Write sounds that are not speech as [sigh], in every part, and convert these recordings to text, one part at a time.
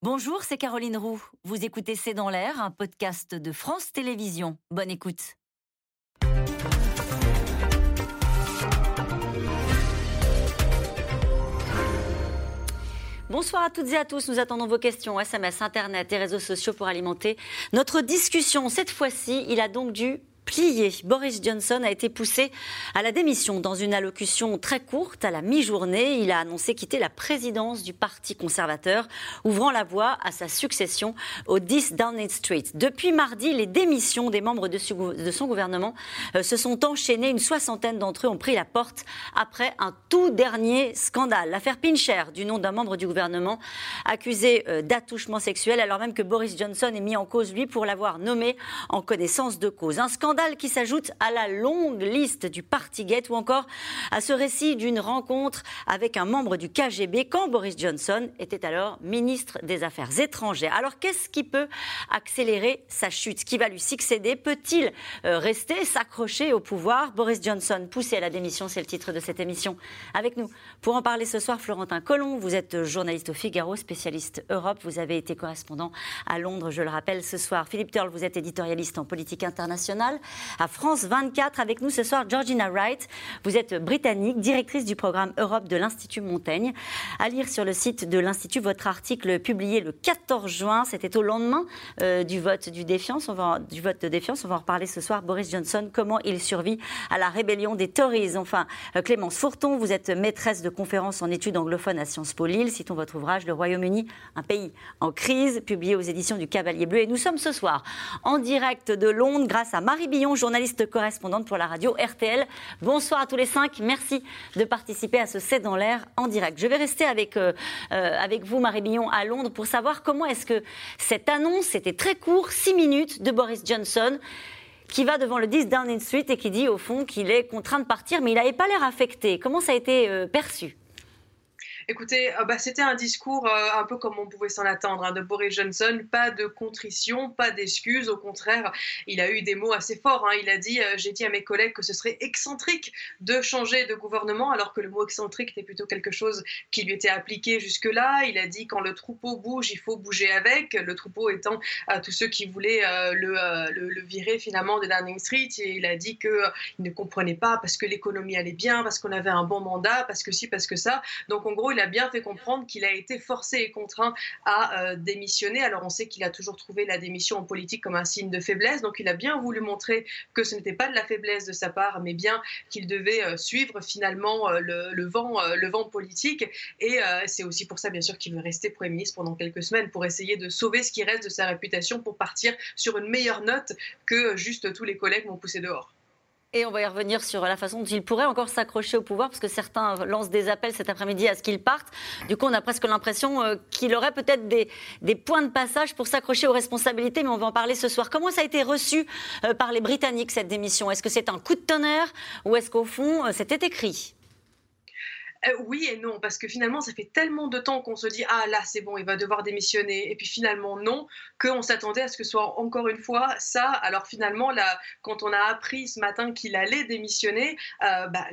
Bonjour, c'est Caroline Roux. Vous écoutez C'est dans l'air, un podcast de France Télévisions. Bonne écoute. Bonsoir à toutes et à tous. Nous attendons vos questions, SMS, Internet et réseaux sociaux pour alimenter notre discussion. Cette fois-ci, il a donc dû plié. Boris Johnson a été poussé à la démission dans une allocution très courte à la mi-journée. Il a annoncé quitter la présidence du Parti conservateur, ouvrant la voie à sa succession au 10 Downing Street. Depuis mardi, les démissions des membres de son gouvernement euh, se sont enchaînées. Une soixantaine d'entre eux ont pris la porte après un tout dernier scandale. L'affaire Pincher, du nom d'un membre du gouvernement, accusé euh, d'attouchement sexuel, alors même que Boris Johnson est mis en cause, lui, pour l'avoir nommé en connaissance de cause. Un scandale qui s'ajoute à la longue liste du Partygate ou encore à ce récit d'une rencontre avec un membre du KGB quand Boris Johnson était alors ministre des Affaires étrangères. Alors qu'est-ce qui peut accélérer sa chute? Qui va lui succéder Peut-il euh, rester, s'accrocher au pouvoir? Boris Johnson poussé à la démission, c'est le titre de cette émission. Avec nous, pour en parler ce soir, Florentin Collomb, vous êtes journaliste au Figaro, spécialiste Europe, vous avez été correspondant à Londres, je le rappelle ce soir. Philippe Turl, vous êtes éditorialiste en politique internationale à France 24. Avec nous ce soir, Georgina Wright. Vous êtes britannique, directrice du programme Europe de l'Institut Montaigne. À lire sur le site de l'Institut votre article publié le 14 juin. C'était au lendemain euh, du vote du défiance. Du vote de défiance. On va en reparler ce soir. Boris Johnson, comment il survit à la rébellion des Tories. Enfin, euh, Clémence Fourton, vous êtes maîtresse de conférences en études anglophones à Sciences Po Lille. Citons votre ouvrage Le Royaume-Uni, un pays en crise, publié aux éditions du Cavalier Bleu. Et nous sommes ce soir en direct de Londres grâce à Marie Billon, journaliste correspondante pour la radio RTL. Bonsoir à tous les cinq. Merci de participer à ce C'est dans l'air en direct. Je vais rester avec, euh, euh, avec vous, Marie Billon, à Londres pour savoir comment est-ce que cette annonce, c'était très court, six minutes, de Boris Johnson qui va devant le 10 Downing Street et qui dit au fond qu'il est contraint de partir, mais il n'avait pas l'air affecté. Comment ça a été euh, perçu? Écoutez, euh, bah, c'était un discours euh, un peu comme on pouvait s'en attendre hein, de Boris Johnson. Pas de contrition, pas d'excuses. Au contraire, il a eu des mots assez forts. Hein. Il a dit euh, J'ai dit à mes collègues que ce serait excentrique de changer de gouvernement, alors que le mot excentrique était plutôt quelque chose qui lui était appliqué jusque-là. Il a dit Quand le troupeau bouge, il faut bouger avec. Le troupeau étant tous ceux qui voulaient le, virer finalement de Downing Street. Et il a dit qu'il ne comprenait pas parce que l'économie allait bien, parce qu'on avait un bon mandat, parce que si, parce que ça. Donc en gros, a bien fait comprendre qu'il a été forcé et contraint à euh, démissionner. Alors on sait qu'il a toujours trouvé la démission en politique comme un signe de faiblesse, donc il a bien voulu montrer que ce n'était pas de la faiblesse de sa part, mais bien qu'il devait euh, suivre finalement euh, le, vent, le vent politique. Et c'est aussi pour ça, bien sûr, qu'il veut rester Premier ministre pendant quelques semaines pour essayer de sauver ce qui reste de sa réputation pour partir sur une meilleure note que juste tous les collègues m'ont poussé dehors. Et on va y revenir sur la façon dont il pourrait encore s'accrocher au pouvoir, parce que certains lancent des appels cet après-midi à ce qu'il parte. Du coup, on a presque l'impression euh, qu'il aurait peut-être des, des, points de passage pour s'accrocher aux responsabilités, mais on va en parler ce soir. Comment ça a été reçu euh, par les Britanniques, cette démission? Est-ce que c'est un coup de tonnerre ou est-ce qu'au fond, euh, c'était écrit? Euh, oui et non, parce que finalement, ça fait tellement de temps qu'on se dit ah là c'est bon, il va devoir démissionner, et puis finalement non, qu'on s'attendait à ce que ce soit encore une fois ça. Alors finalement, là, quand on a appris ce matin qu'il allait démissionner, euh, bah,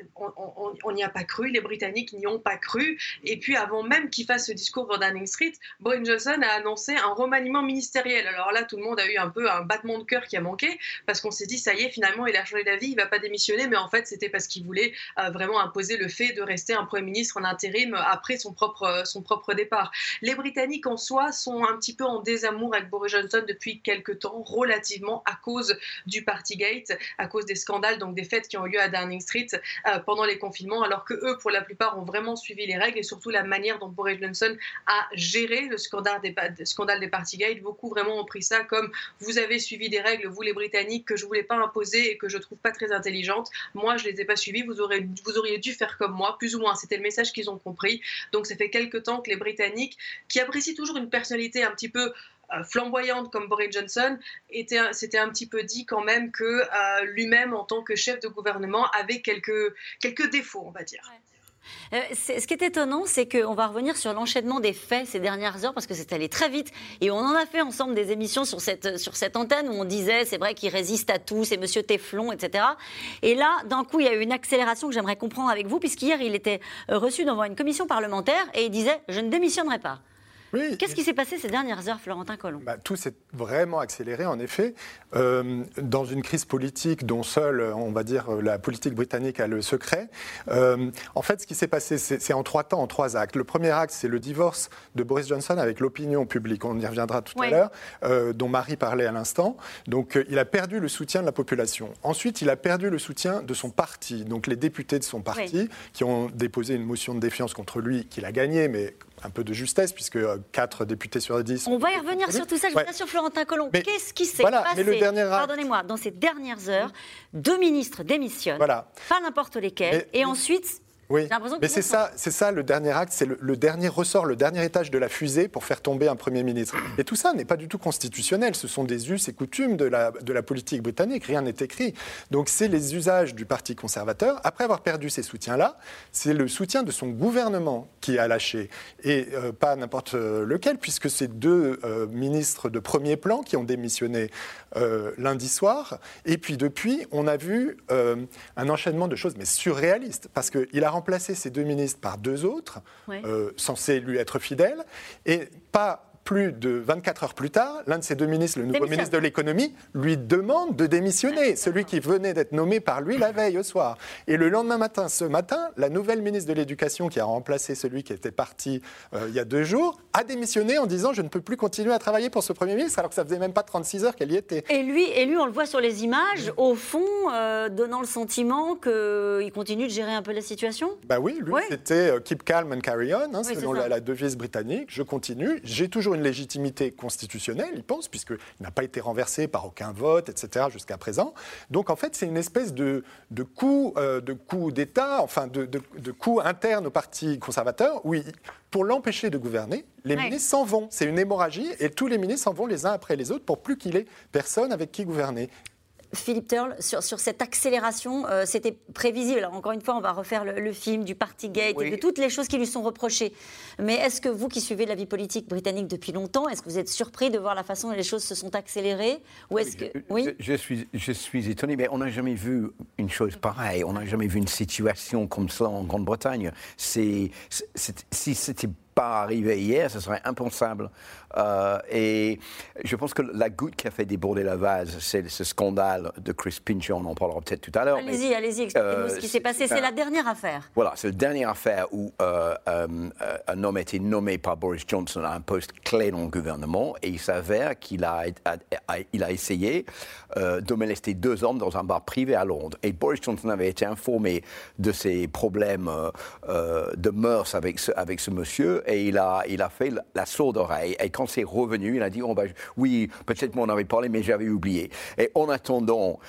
on n'y a pas cru, les Britanniques n'y ont pas cru, et puis avant même qu'il fasse ce discours dans Downing Street, Boris Johnson a annoncé un remaniement ministériel. Alors là, tout le monde a eu un peu un battement de cœur qui a manqué, parce qu'on s'est dit ça y est, finalement, il a changé d'avis, il va pas démissionner, mais en fait, c'était parce qu'il voulait euh, vraiment imposer le fait de rester un ministre en intérim après son propre, son propre départ. Les Britanniques en soi sont un petit peu en désamour avec Boris Johnson depuis quelques temps, relativement à cause du Partygate, à cause des scandales, donc des fêtes qui ont eu lieu à Downing Street euh, pendant les confinements, alors que eux, pour la plupart, ont vraiment suivi les règles et surtout la manière dont Boris Johnson a géré le scandale des, scandale des Partygate. Beaucoup vraiment ont pris ça comme vous avez suivi des règles, vous les Britanniques, que je voulais pas imposer et que je trouve pas très intelligentes. Moi, je les ai pas suivies. Vous, aurez, vous auriez dû faire comme moi, plus ou moins. C'était le message qu'ils ont compris. Donc ça fait quelques temps que les Britanniques, qui apprécient toujours une personnalité un petit peu euh, flamboyante comme Boris Johnson, c'était un petit peu dit quand même que euh, lui-même, en tant que chef de gouvernement, avait quelques, quelques défauts, on va dire. Euh, ce qui est étonnant, c'est qu'on va revenir sur l'enchaînement des faits ces dernières heures parce que c'est allé très vite. Et on en a fait ensemble des émissions sur cette, sur cette antenne où on disait c'est vrai qu'il résiste à tout, c'est monsieur Teflon, etc. Et là, d'un coup, il y a eu une accélération que j'aimerais comprendre avec vous, puisqu'hier, il était reçu devant une commission parlementaire et il disait je ne démissionnerai pas. Qu'est-ce qui s'est passé ces dernières heures, Florentin Colomb bah, Tout s'est vraiment accéléré, en effet. Euh, dans une crise politique dont seule, on va dire, la politique britannique a le secret. Euh, en fait, ce qui s'est passé, c'est en trois temps, en trois actes. Le premier acte, c'est le divorce de Boris Johnson avec l'opinion publique. On y reviendra tout à l'heure, euh, dont Marie parlait à l'instant. Donc, il a perdu le soutien de la population. Ensuite, il a perdu le soutien de son parti, donc les députés de son parti, qui ont déposé une motion de défiance contre lui, qu'il a gagné, mais un peu de justesse, puisque 4 euh, députés sur 10. On va y revenir sur tout ça, je ouais. sur Florentin Colomb. Qu'est-ce qui s'est passé mais le dernier Pardonnez-moi, dans ces dernières heures, deux ministres démissionnent, voilà. pas n'importe lesquels, et ensuite oui, mais c'est ça, c'est ça le dernier acte, c'est le, dernier ressort, le dernier étage de la fusée pour faire tomber un Premier ministre. Et tout ça n'est pas du tout constitutionnel, ce sont des us et coutumes de la, de la politique britannique, rien n'est écrit. Donc c'est les usages du Parti conservateur. Après avoir perdu ces soutiens-là, c'est le soutien de son gouvernement qui a lâché, et euh, pas n'importe euh, lequel, puisque c'est deux euh, ministres de premier plan qui ont démissionné lundi soir. Et puis depuis, on a vu un enchaînement de choses, mais surréalistes, parce qu'il a remplacer ces deux ministres par deux autres, euh, censés lui être fidèles, et pas plus de 24 heures plus tard, l'un de ces deux ministres, le nouveau ministre de l'économie, lui demande de démissionner, celui qui venait d'être nommé par lui la veille au soir. Et le lendemain matin, ce matin, la nouvelle ministre de l'Éducation, qui a remplacé celui qui était parti euh, il y a deux jours, a démissionné en disant je ne peux plus continuer à travailler pour ce Premier ministre, alors que ça faisait même pas 36 heures qu'elle y était. Et lui, et lui, on le voit sur les images, au fond, euh, donnant le sentiment qu'il continue de gérer un peu la situation? Bah oui, lui, c'était euh, keep calm and carry on, hein, selon la, la devise britannique. Je continue, j'ai toujours une légitimité constitutionnelle, il pense, puisqu'il n'a pas été renversé par aucun vote, etc., jusqu'à présent. Donc, en fait, c'est une espèce de, de coup euh, coup d'État, enfin, de, de, coup interne au Parti conservateur, où, pour l'empêcher de gouverner, les ministres s'en vont. C'est une hémorragie, et tous les ministres s'en vont les uns après les autres pour plus qu'il ait personne avec qui gouverner. Philippe Turle, sur, cette accélération, euh, c'était prévisible. Alors, encore une fois, on va refaire le, film du Partygate et de toutes les choses qui lui sont reprochées. Mais est-ce que vous, qui suivez la vie politique britannique depuis longtemps, est-ce que vous êtes surpris de voir la façon dont les choses se sont accélérées Ou est-ce que... oui je, suis, je suis étonné, mais on n'a jamais vu une chose pareille. On n'a jamais vu une situation comme ça en Grande-Bretagne. si c'était pas arrivé hier, ce serait impensable. Euh, et je pense que la goutte qui a fait déborder la vase, c'est ce scandale de Chris Pincher, on en parlera peut-être tout à l'heure. Allez-y, allez-y, expliquez-nous euh, ce qui s'est passé. C'est la dernière affaire. Voilà, c'est la dernière affaire où euh, un homme a été nommé par Boris Johnson à un poste clé dans le gouvernement et il s'avère qu'il a, il a essayé de molester deux hommes dans un bar privé à Londres. Et Boris Johnson avait été informé de ses problèmes de mœurs avec ce, avec ce monsieur et il a, il a fait la sourde oreille. Et quand c'est revenu, il a dit Oui, peut-être m'en avait parlé, mais j'avais oublié. Et en attendant,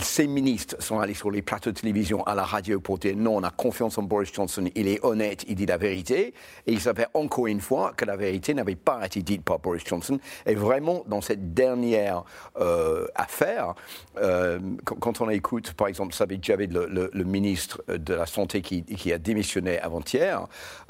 ces ministres sont allés sur les plateaux de télévision, à la radio pour dire Non, on a confiance en Boris Johnson, il est honnête, il dit la vérité. Et il s'avère encore une fois que la vérité n'avait pas été dite par Boris Johnson. Et vraiment, dans cette dernière euh, affaire, euh, quand, on écoute, par exemple, Javid, le, ministre de la Santé qui, qui a démissionné avant-hier,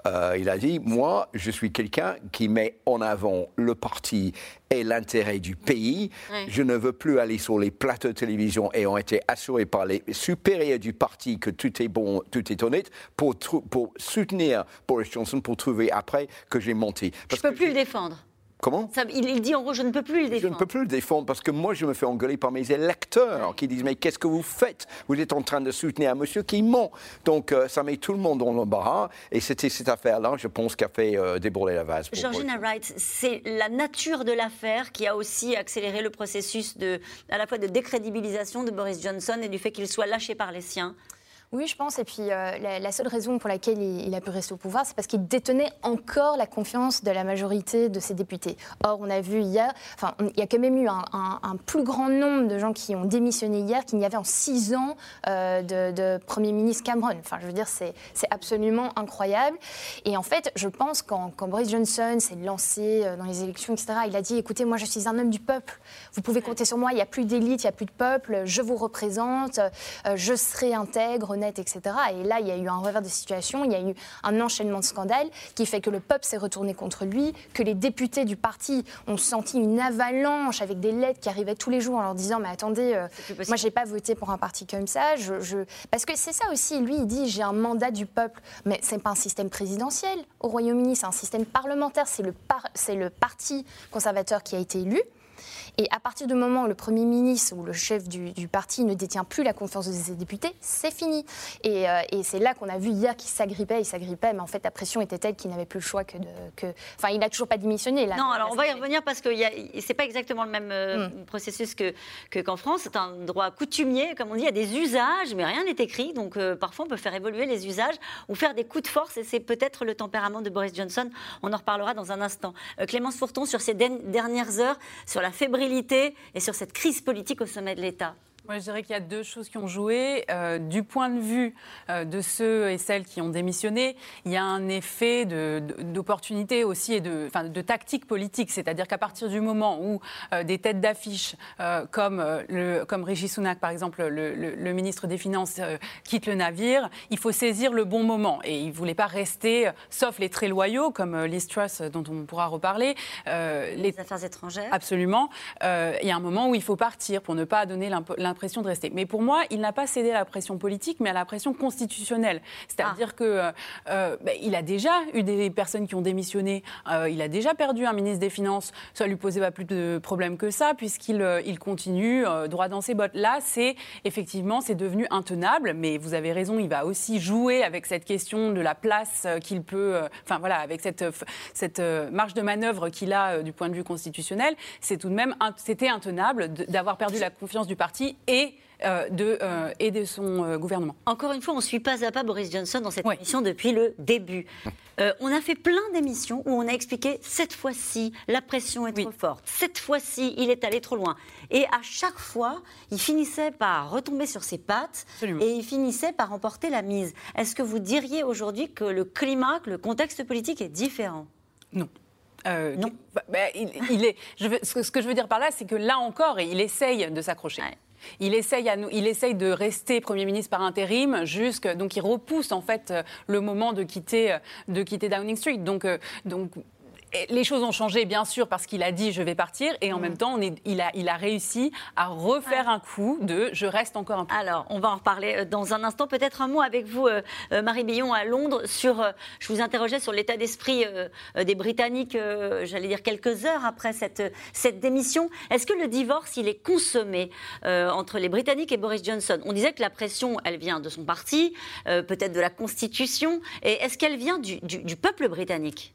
euh, il a dit Moi, je suis quelqu'un qui met en avant le parti et l'intérêt du pays. Je ne veux plus aller sur les plateaux de télévision et ont été assurés par les supérieurs du parti que tout est bon, tout est honnête, pour, pour soutenir Boris Johnson, pour trouver après que j'ai menti. je ne peux plus le défendre. Comment il, dit en gros, je ne peux plus le défendre. Je ne peux plus le défendre parce que moi, je me fais engueuler par mes électeurs qui disent Mais qu'est-ce que vous faites? Vous êtes en train de soutenir un monsieur qui ment. Donc, euh, ça met tout le monde dans l'embarras. Et c'était cette affaire-là, je pense, qui a fait euh, déborder la vase. Georgina Wright, c'est la nature de l'affaire qui a aussi accéléré le processus de, à la fois de décrédibilisation de Boris Johnson et du fait qu'il soit lâché par les siens. Oui, je pense. Et puis, euh, la, seule raison pour laquelle il, a pu rester au pouvoir, c'est parce qu'il détenait encore la confiance de la majorité de ses députés. Or, on a vu hier, enfin, il y a quand même eu un, plus grand nombre de gens qui ont démissionné hier qu'il n'y avait en six ans euh, de, Premier ministre Cameron. Enfin, je veux dire, c'est absolument incroyable. Et en fait, je pense quand, quand Boris Johnson s'est lancé euh, dans les élections, etc., il a dit, écoutez, moi, je suis un homme du peuple. Vous pouvez compter sur moi. Il n'y a plus d'élite, il n'y a plus de peuple. Je vous représente. je serai intègre honnête, etc. Et là, il y a eu un revers de situation, il y a eu un enchaînement de scandales qui fait que le peuple s'est retourné contre lui, que les députés du parti ont senti une avalanche avec des lettres qui arrivaient tous les jours en leur disant Mais attendez, euh, moi, j'ai pas voté pour un parti comme ça. Je, Parce que c'est ça aussi, lui, il dit J'ai un mandat du peuple. Mais c'est pas un système présidentiel au Royaume-Uni, c'est un système parlementaire, c'est le, le parti conservateur qui a été élu. Et à partir du moment où le Premier ministre ou le chef du, parti ne détient plus la confiance de ses députés, c'est fini. Euh, et, c'est là qu'on a vu hier qu'il s'agrippait, il s'agrippait, mais en fait la pression était telle qu'il n'avait plus le choix que de... Que... Enfin, il n'a toujours pas démissionné. Là, non, alors on va y revenir parce que ce n'est pas exactement le même euh, hmm. processus qu'en que, qu'en France. C'est un droit coutumier, comme on dit, il y a des usages, mais rien n'est écrit. Donc euh, parfois on peut faire évoluer les usages ou faire des coups de force, et c'est peut-être le tempérament de Boris Johnson. On en reparlera dans un instant. Clémence Fourton, sur ces dernières heures, sur la fébrilité et sur cette crise politique au sommet de l'État moi, je dirais qu'il y a deux choses qui ont joué. Euh, du point de vue euh, de ceux et celles qui ont démissionné, il y a un effet d'opportunité aussi et de, enfin, de tactique politique. C'est-à-dire qu'à partir du moment où euh, des têtes d'affiche comme, le, comme Régis Sunak, par exemple, le, le, ministre des Finances, quittent le navire, il faut saisir le bon moment. Et il ne voulait pas rester, sauf les très loyaux, comme Liz Truss, dont on pourra reparler. les affaires étrangères. Absolument. il y a un moment où il faut partir pour ne pas donner l'impression de rester. Mais pour moi, il n'a pas cédé à la pression politique, mais à la pression constitutionnelle. C'est-à-dire qu'il ah. que euh, bah, il a déjà eu des personnes qui ont démissionné. Euh, il a déjà perdu un ministre des Finances. Ça lui posait pas plus de problèmes que ça, puisqu'il euh, il continue droit dans ses bottes. Là, c'est effectivement, c'est devenu intenable. Mais vous avez raison, il va aussi jouer avec cette question de la place qu'il peut, enfin voilà, avec cette cette marge de manœuvre qu'il a du point de vue constitutionnel. C'est tout de même, c'était intenable d'avoir perdu la confiance du parti et euh, de, euh, et de son euh, gouvernement. Encore une fois, on ne suit pas à pas Boris Johnson dans cette émission depuis le début. on a fait plein d'émissions où on a expliqué cette fois-ci, la pression est trop forte, cette fois-ci, il est allé trop loin. Et à chaque fois, il finissait par retomber sur ses pattes et il finissait par remporter la mise. Est-ce que vous diriez aujourd'hui que le climat, que le contexte politique est différent? Non. non. Bah, bah, il, est, je ce que je veux dire par là, c'est que là encore, il essaye de s'accrocher. Il essaye, de rester Premier ministre par intérim, donc il repousse en fait le moment de quitter, quitter Downing Street. Euh, les choses ont changé, bien sûr, parce qu'il a dit je vais partir, et en mm. même temps, il, a, réussi à refaire un coup de je reste encore un peu. Alors, on va en reparler euh, dans un instant. Peut-être un mot avec vous, euh, euh, Marie Billon, à Londres, sur. Je vous interrogeais sur l'état d'esprit des Britanniques, j'allais dire quelques heures après cette, cette démission. Est-ce que le divorce, il est consommé entre les Britanniques et Boris Johnson? On disait que la pression, elle vient de son parti, peut-être de la Constitution, et est-ce qu'elle vient du peuple britannique?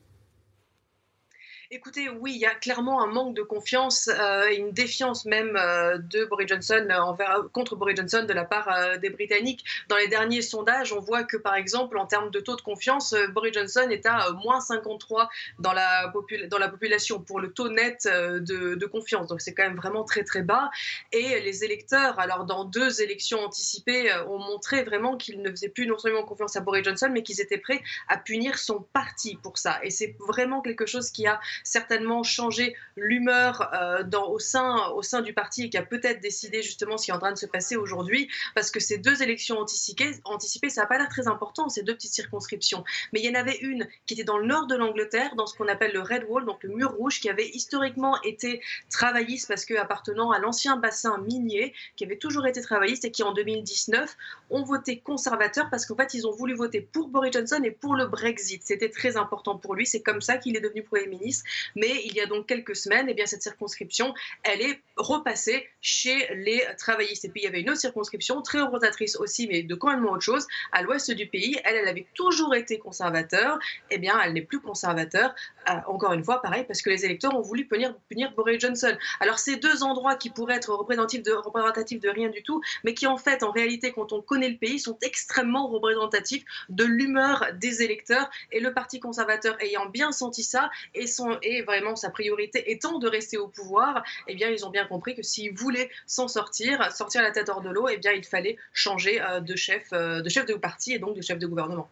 Écoutez, oui, il y a clairement un manque de confiance euh, une défiance même euh, de Boris Johnson euh, envers, contre Boris Johnson de la part des Britanniques. Dans les derniers sondages, on voit que par exemple, en termes de taux de confiance, Boris Johnson est à moins 53 dans la, population pour le taux net de confiance. Donc c'est quand même vraiment très très bas. Et les électeurs, alors dans deux élections anticipées, ont montré vraiment qu'ils ne faisaient plus non seulement confiance à Boris Johnson, mais qu'ils étaient prêts à punir son parti pour ça. Et c'est vraiment quelque chose qui a certainement changé l'humeur euh, au, sein, du parti et qui a peut-être décidé justement ce qui est en train de se passer aujourd'hui, parce que ces deux élections anticipées, anticipées ça n'a pas l'air très important, ces deux petites circonscriptions. Mais il y en avait une qui était dans le nord de l'Angleterre, dans ce qu'on appelle le Red Wall, donc le mur rouge, qui avait historiquement été travailliste parce que appartenant à l'ancien bassin minier, qui avait toujours été travailliste et qui en 2019 ont voté conservateur parce qu'en fait ils ont voulu voter pour Boris Johnson et pour le Brexit. C'était très important pour lui, c'est comme ça qu'il est devenu Premier ministre. Mais il y a donc quelques semaines, eh bien, cette circonscription, elle est repassée chez les travaillistes. Et puis il y avait une autre circonscription, très représentatrice aussi, mais de complètement autre chose, à l'ouest du pays. Elle, elle avait toujours été conservateur. Eh bien, elle n'est plus conservateur. Euh, encore une fois, pareil, parce que les électeurs ont voulu punir, punir Boris Johnson. Alors, ces deux endroits qui pourraient être représentatifs de, représentatifs de rien du tout, mais qui en fait, en réalité, quand on connaît le pays, sont extrêmement représentatifs de l'humeur des électeurs. Et le Parti conservateur ayant bien senti ça et, son, et vraiment sa priorité étant de rester au pouvoir, eh bien, ils ont bien compris que s'ils voulaient s'en sortir, sortir la tête hors de l'eau, eh bien, il fallait changer euh, de chef, euh, de chef de parti et donc de chef de gouvernement.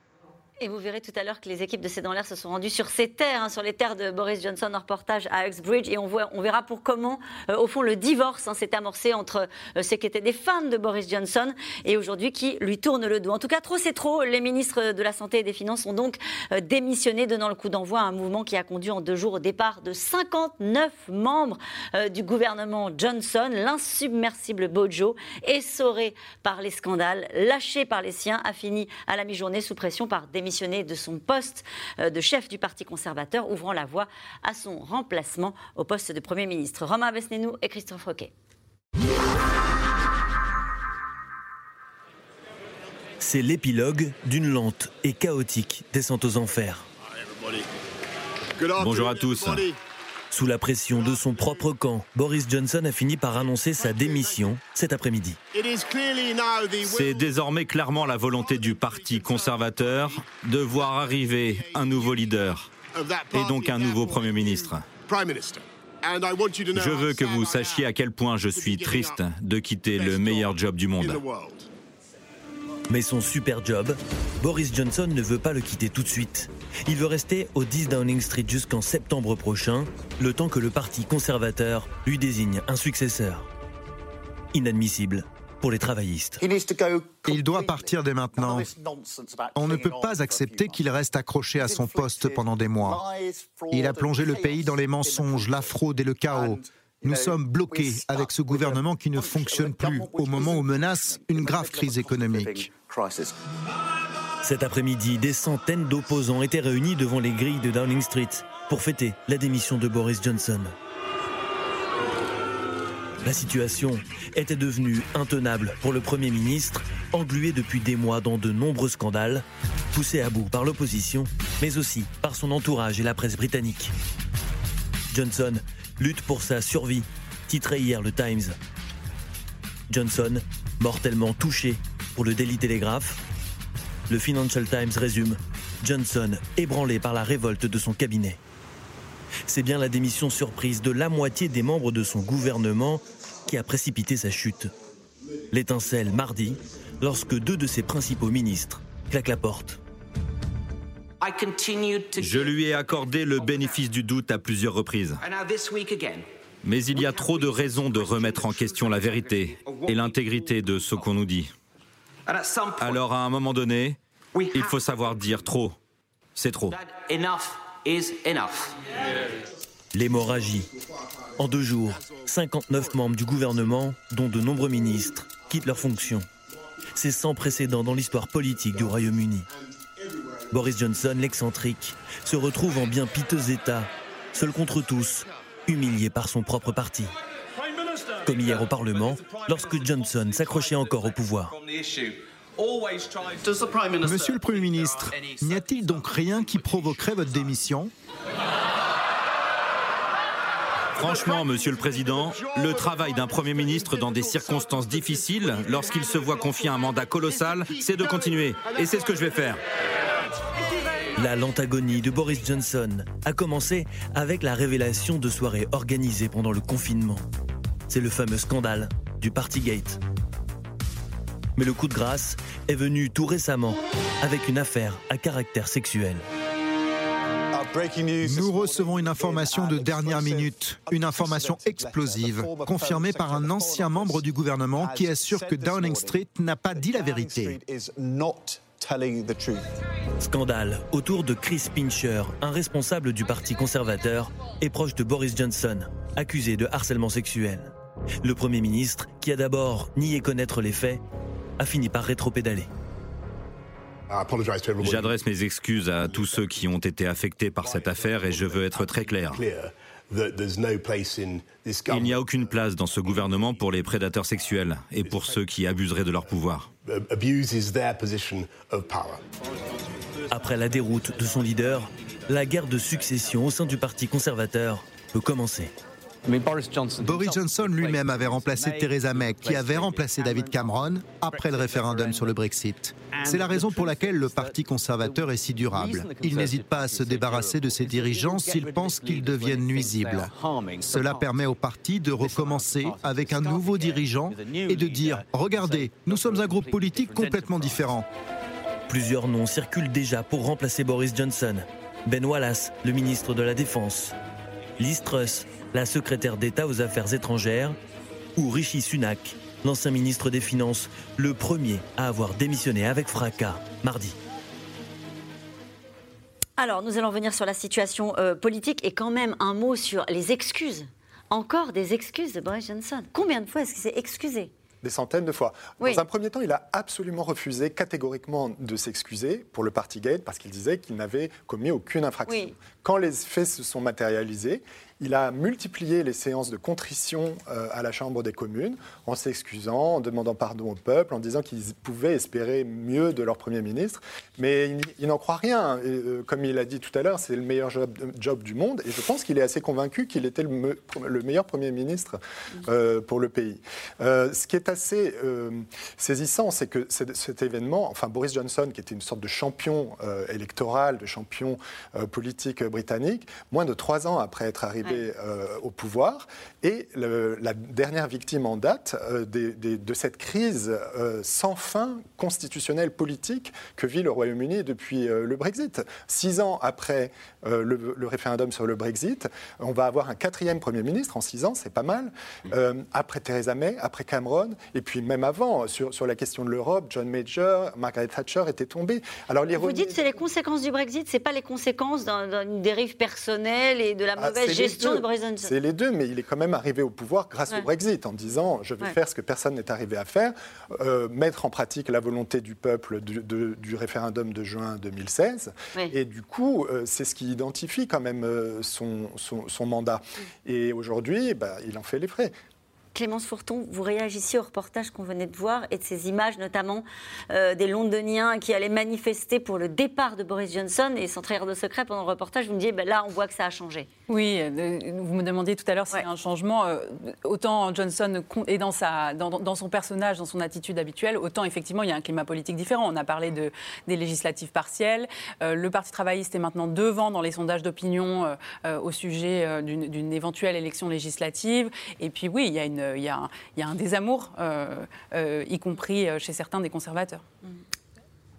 Et vous verrez tout à l'heure que les équipes de C'est dans l'air se sont rendues sur ces terres, hein, sur les terres de Boris Johnson en reportage à Uxbridge. Et on, voit, on verra pour comment, euh, au fond, le divorce hein, s'est amorcé entre euh, ceux qui étaient des fans de Boris Johnson et aujourd'hui qui lui tournent le dos. En tout cas, trop c'est trop. Les ministres de la Santé et des Finances ont donc euh, démissionné, donnant le coup d'envoi à un mouvement qui a conduit en deux jours au départ de 59 membres du gouvernement Johnson. L'insubmersible Bojo, essoré par les scandales, lâché par les siens, a fini à la mi-journée sous pression par démission de son poste euh, de chef du Parti conservateur, ouvrant la voie à son remplacement au poste de Premier ministre. Romain Besnénou et Christophe Roquet. C'est l'épilogue d'une lente et chaotique descente aux enfers. Bonjour à tous. Sous la pression de son propre camp, Boris Johnson a fini par annoncer sa démission cet après-midi. C'est désormais clairement la volonté du Parti conservateur de voir arriver un nouveau leader et donc un nouveau Premier ministre. Je veux que vous sachiez à quel point je suis triste de quitter le meilleur job du monde. Mais son super job, Boris Johnson ne veut pas le quitter tout de suite. Il veut rester au 10 Downing Street jusqu'en septembre prochain, le temps que le Parti conservateur lui désigne un successeur. Inadmissible pour les travaillistes. Il doit partir dès maintenant. On ne peut pas accepter qu'il reste accroché à son poste pendant des mois. Il a plongé le pays dans les mensonges, la fraude et le chaos. Nous sommes bloqués avec ce gouvernement qui ne fonctionne plus au moment où menace une grave crise économique. Cet après-midi, des centaines d'opposants étaient réunis devant les grilles de Downing Street pour fêter la démission de Boris Johnson. La situation était devenue intenable pour le Premier ministre, englué depuis des mois dans de nombreux scandales, poussé à bout par l'opposition, mais aussi par son entourage et la presse britannique. Johnson lutte pour sa survie, titrait hier le Times. Johnson, mortellement touché pour le Daily Telegraph. Le Financial Times résume Johnson ébranlé par la révolte de son cabinet. C'est bien la démission surprise de la moitié des membres de son gouvernement qui a précipité sa chute. L'étincelle mardi, lorsque deux de ses principaux ministres claquent la porte. Je lui ai accordé le bénéfice du doute à plusieurs reprises. Mais il y a trop de raisons de remettre en question la vérité et l'intégrité de ce qu'on nous dit. Alors à un moment donné, il faut savoir dire trop. C'est trop. L'hémorragie. En deux jours, 59 membres du gouvernement, dont de nombreux ministres, quittent leurs fonctions. C'est sans précédent dans l'histoire politique du Royaume-Uni. Boris Johnson, l'excentrique, se retrouve en bien piteux état, seul contre tous, humilié par son propre parti. Comme hier au Parlement, lorsque Johnson s'accrochait encore au pouvoir. Monsieur le Premier ministre, n'y a-t-il donc rien qui provoquerait votre démission? Franchement, Monsieur le Président, le travail d'un Premier ministre dans des circonstances difficiles, lorsqu'il se voit confier un mandat colossal, c'est de continuer. Et c'est ce que je vais faire. La lente agonie de Boris Johnson a commencé avec la révélation de soirées organisées pendant le confinement. C'est le fameux scandale du Partygate. Mais le coup de grâce est venu tout récemment avec une affaire à caractère sexuel. Nous recevons une information de dernière minute, une information explosive, confirmée par un ancien membre du gouvernement qui assure que Downing Street n'a pas dit la vérité. Scandale autour de Chris Pincher, un responsable du Parti conservateur et proche de Boris Johnson, accusé de harcèlement sexuel. Le Premier ministre, qui a d'abord nié connaître les faits, a fini par rétropédaler. J'adresse mes excuses à tous ceux qui ont été affectés par cette affaire et je veux être très clair. Il n'y a aucune place dans ce gouvernement pour les prédateurs sexuels et pour ceux qui abuseraient de leur pouvoir. Après la déroute de son leader, la guerre de succession au sein du Parti conservateur peut commencer. Boris Johnson lui-même avait remplacé Theresa May, qui avait remplacé David Cameron après le référendum sur le Brexit. C'est la raison pour laquelle le Parti conservateur est si durable. Il n'hésite pas à se débarrasser de ses dirigeants s'il pense qu'ils deviennent nuisibles. Cela permet au parti de recommencer avec un nouveau dirigeant et de dire, regardez, nous sommes un groupe politique complètement différent. Plusieurs noms circulent déjà pour remplacer Boris Johnson. Ben Wallace, le ministre de la Défense. Liz la secrétaire d'État aux Affaires étrangères. Ou Rishi Sunak, l'ancien ministre des Finances, le premier à avoir démissionné avec fracas mardi. Alors, nous allons venir sur la situation euh, politique et quand même un mot sur les excuses. Encore des excuses de Boris Johnson. Combien de fois est-ce qu'il s'est excusé? Des centaines de fois. Dans un premier temps, il a absolument refusé catégoriquement de s'excuser pour le Partygate parce qu'il disait qu'il n'avait commis aucune infraction. Quand les faits se sont matérialisés, il a multiplié les séances de contrition euh, à la Chambre des communes en s'excusant, en demandant pardon au peuple, en disant qu'ils pouvaient espérer mieux de leur Premier ministre. Mais il, n'en croit rien. Euh, comme il a dit tout à l'heure, c'est le meilleur job, du monde. Et je pense qu'il est assez convaincu qu'il était le, meilleur Premier ministre euh, pour le pays. ce qui est assez saisissant, c'est que cet événement, enfin Boris Johnson, qui était une sorte de champion électoral, de champion politique britannique, moins de trois ans après être arrivé euh, au pouvoir. Et la dernière victime en date euh, de cette crise euh, sans fin constitutionnelle politique que vit le Royaume-Uni depuis le Brexit. Six ans après le, référendum sur le Brexit, on va avoir un quatrième Premier ministre en six ans, c'est pas mal. après Theresa May, après Cameron, et puis même avant, sur, sur la question de l'Europe, John Major, Margaret Thatcher étaient tombés. Alors, Vous dites que c'est les conséquences du Brexit, c'est pas les conséquences d'une dérive personnelle et de la ah, mauvaise gestion c'est les deux, mais il est quand même arrivé au pouvoir grâce au Brexit, en disant je vais faire ce que personne n'est arrivé à faire, euh, mettre en pratique la volonté du peuple du, référendum de juin 2016. Et du coup, euh, c'est ce qui identifie quand même euh, son, son, mandat. Et aujourd'hui, bah, il en fait les frais. Clémence Fourton, vous réagissiez au reportage qu'on venait de voir et de ces images notamment euh, des Londoniens qui allaient manifester pour le départ de Boris Johnson et sans trahir de secret pendant le reportage, vous me disiez, ben là on voit que ça a changé. Oui, euh, vous me demandiez tout à l'heure s'il y a un changement. Euh, autant Johnson est dans, sa, dans, son personnage, dans son attitude habituelle, autant effectivement il y a un climat politique différent. On a parlé de, des législatives partielles. le Parti travailliste est maintenant devant dans les sondages d'opinion au sujet d'une éventuelle élection législative. Et puis oui, il y a une il y, a un, désamour, euh, euh, y compris euh, chez certains des conservateurs.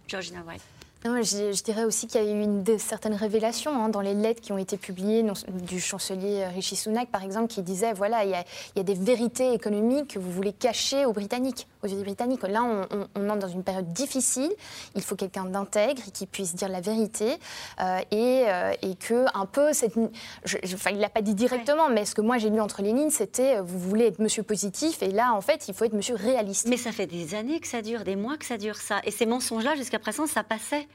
Georgina White je, dirais aussi qu'il y a eu une certaine révélation hein, dans les lettres qui ont été publiées du chancelier Rishi Sunak, par exemple, qui disait voilà, il y, a, des vérités économiques que vous voulez cacher aux Britanniques, aux yeux des Britanniques. Là, on, entre dans une période difficile. Il faut quelqu'un d'intègre qui puisse dire la vérité euh, et, euh, et, que un peu cette, enfin, il l'a pas dit directement, mais ce que moi j'ai lu entre les lignes, c'était euh, vous voulez être Monsieur positif et là, en fait, il faut être Monsieur réaliste. Mais ça fait des années que ça dure, des mois que ça dure ça, et ces mensonges-là, jusqu'à présent, ça passait.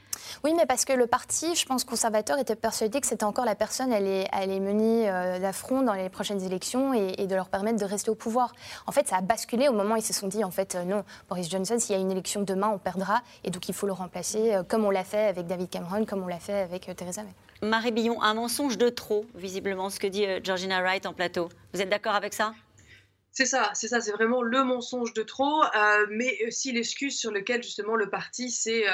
Oui, mais parce que le parti, je pense, conservateur était persuadé que c'était encore la personne à les, à mener euh, d'affront dans les prochaines élections et, de leur permettre de rester au pouvoir. En fait, ça a basculé au moment où ils se sont dit, en fait, euh, non, Boris Johnson, s'il y a une élection demain, on perdra, et donc il faut le remplacer, euh, comme on l'a fait avec David Cameron, comme on l'a fait avec Theresa May. Marie Billon, un mensonge de trop, visiblement, ce que dit Georgina Wright en plateau. Vous êtes d'accord avec ça? C'est ça, c'est ça, c'est vraiment le mensonge de trop, mais aussi l'excuse sur laquelle justement le parti s'est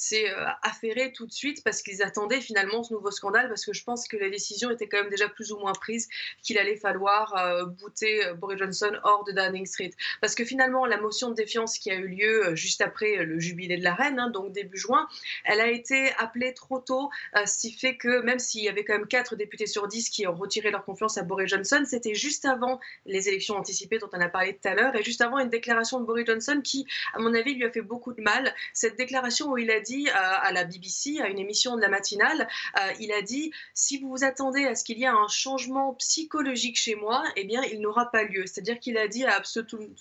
c'est euh, affairé tout de suite parce qu'ils attendaient finalement ce nouveau scandale, parce que je pense que la décision était quand même déjà plus ou moins prise qu'il allait falloir euh, bouter euh, Boris Johnson hors de Downing Street. Parce que finalement, la motion de défiance qui a eu lieu juste après le jubilé de la reine, hein, donc début juin, elle a été appelée trop tôt, ce qui fait que même s'il y avait quand même 4 députés sur 10 qui ont retiré leur confiance à Boris Johnson, c'était juste avant les élections anticipées dont on a parlé tout à l'heure, et juste avant une déclaration de Boris Johnson qui, à mon avis, lui a fait beaucoup de mal. Cette déclaration où il a dit à, la BBC, à une émission de la matinale, euh, il a dit si vous vous attendez à ce qu'il y ait un changement psychologique chez moi, eh bien, il n'aura pas lieu. C'est-à-dire qu'il a dit à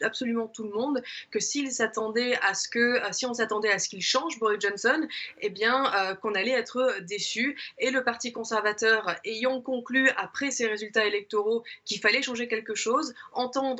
absolument tout le monde que s'il s'attendait à ce que, euh, si on s'attendait à ce qu'il change Boris Johnson, eh bien, euh, qu'on allait être déçu. Et le Parti conservateur, ayant conclu après ces résultats électoraux qu'il fallait changer quelque chose,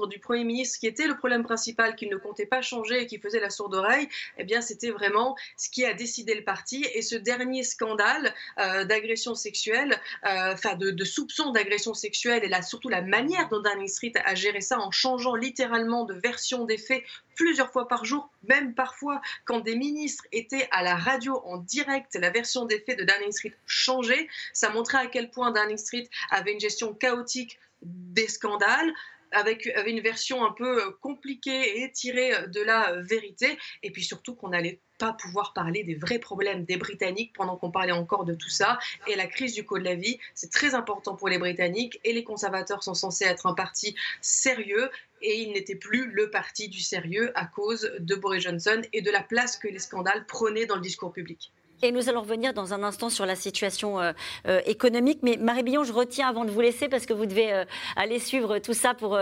du Premier ministre qui était le problème principal, qu'il ne comptait pas changer et qui faisait la sourde oreille, eh bien, c'était vraiment ce qui a décidé le parti. Et ce dernier scandale euh, d'agression sexuelle, euh, enfin de, de soupçon d'agression sexuelle, et là surtout la manière dont Downing Street a géré ça en changeant littéralement de version des faits plusieurs fois par jour, même parfois quand des ministres étaient à la radio en direct, la version des faits de Downing Street changeait. Ça montrait à quel point Downing Street avait une gestion chaotique des scandales avec, une version un peu compliquée et étirée de la vérité, et puis surtout qu'on n'allait pas pouvoir parler des vrais problèmes des Britanniques pendant qu'on parlait encore de tout ça. Et la crise du coût de la vie, c'est très important pour les Britanniques, et les conservateurs sont censés être un parti sérieux, et il n'était plus le parti du sérieux à cause de Boris Johnson et de la place que les scandales prenaient dans le discours public. Et nous allons revenir dans un instant sur la situation euh, euh, économique. Mais Marie Billon, je retiens avant de vous laisser parce que vous devez euh, aller suivre tout ça pour,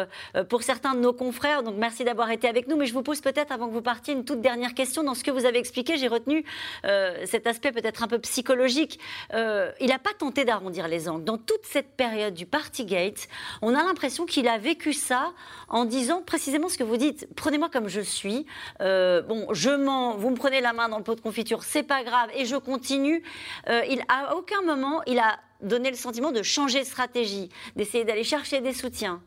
pour certains de nos confrères. Donc merci d'avoir été avec nous. Mais je vous pose peut-être, avant que vous partiez, une toute dernière question. Dans ce que vous avez expliqué, j'ai retenu cet aspect peut-être un peu psychologique. il n'a pas tenté d'arrondir les angles. Dans toute cette période du Partygate, on a l'impression qu'il a vécu ça en disant précisément ce que vous dites. Prenez-moi comme je suis. bon, je mens, vous me prenez la main dans le pot de confiture, c'est pas grave. Je continue. Euh, il, à aucun moment, il a donné le sentiment de changer de stratégie, d'essayer d'aller chercher des soutiens.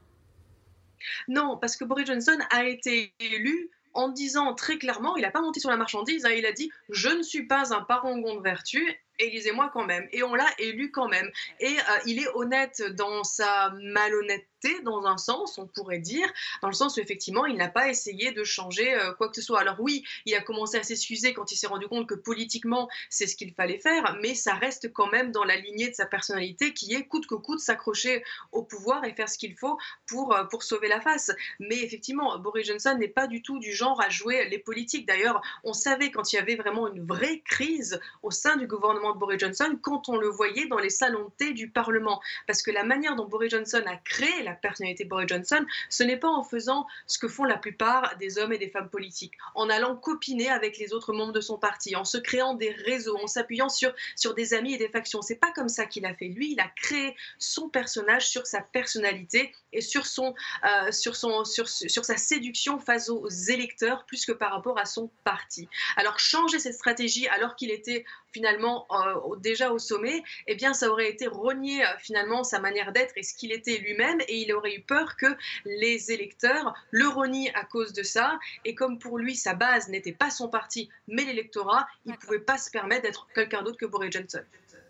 Non, parce que Boris Johnson a été élu en disant très clairement, il n'a pas monté sur la marchandise, hein, il a dit Je ne suis pas un parangon de vertu élisez-moi quand même. Et on l'a élu quand même. Et euh, il est honnête dans sa malhonnêteté dans un sens, on pourrait dire, dans le sens où effectivement, il n'a pas essayé de changer euh, quoi que ce soit. Alors oui, il a commencé à s'excuser quand il s'est rendu compte que politiquement, c'est ce qu'il fallait faire, mais ça reste quand même dans la lignée de sa personnalité qui est coûte que coûte s'accrocher au pouvoir et faire ce qu'il faut pour, euh, pour sauver la face. Mais effectivement, Boris Johnson n'est pas du tout du genre à jouer les politiques. D'ailleurs, on savait quand il y avait vraiment une vraie crise au sein du gouvernement Boris Johnson quand on le voyait dans les salons de thé du Parlement. Parce que la manière dont Boris Johnson a créé la personnalité Boris Johnson, ce n'est pas en faisant ce que font la plupart des hommes et des femmes politiques, en allant copiner avec les autres membres de son parti, en se créant des réseaux, en s'appuyant sur, sur des amis et des factions. C'est pas comme ça qu'il a fait. Lui, il a créé son personnage sur sa personnalité et sur, son, euh, sur, son, sur, sur sa séduction face aux électeurs plus que par rapport à son parti. Alors changer cette stratégie alors qu'il était finalement euh, déjà au sommet, eh bien ça aurait été renier euh, finalement sa manière d'être et ce qu'il était lui-même et il aurait eu peur que les électeurs le renient à cause de ça et comme pour lui sa base n'était pas son parti mais l'électorat, il ne pouvait pas se permettre d'être quelqu'un d'autre que Boris Johnson.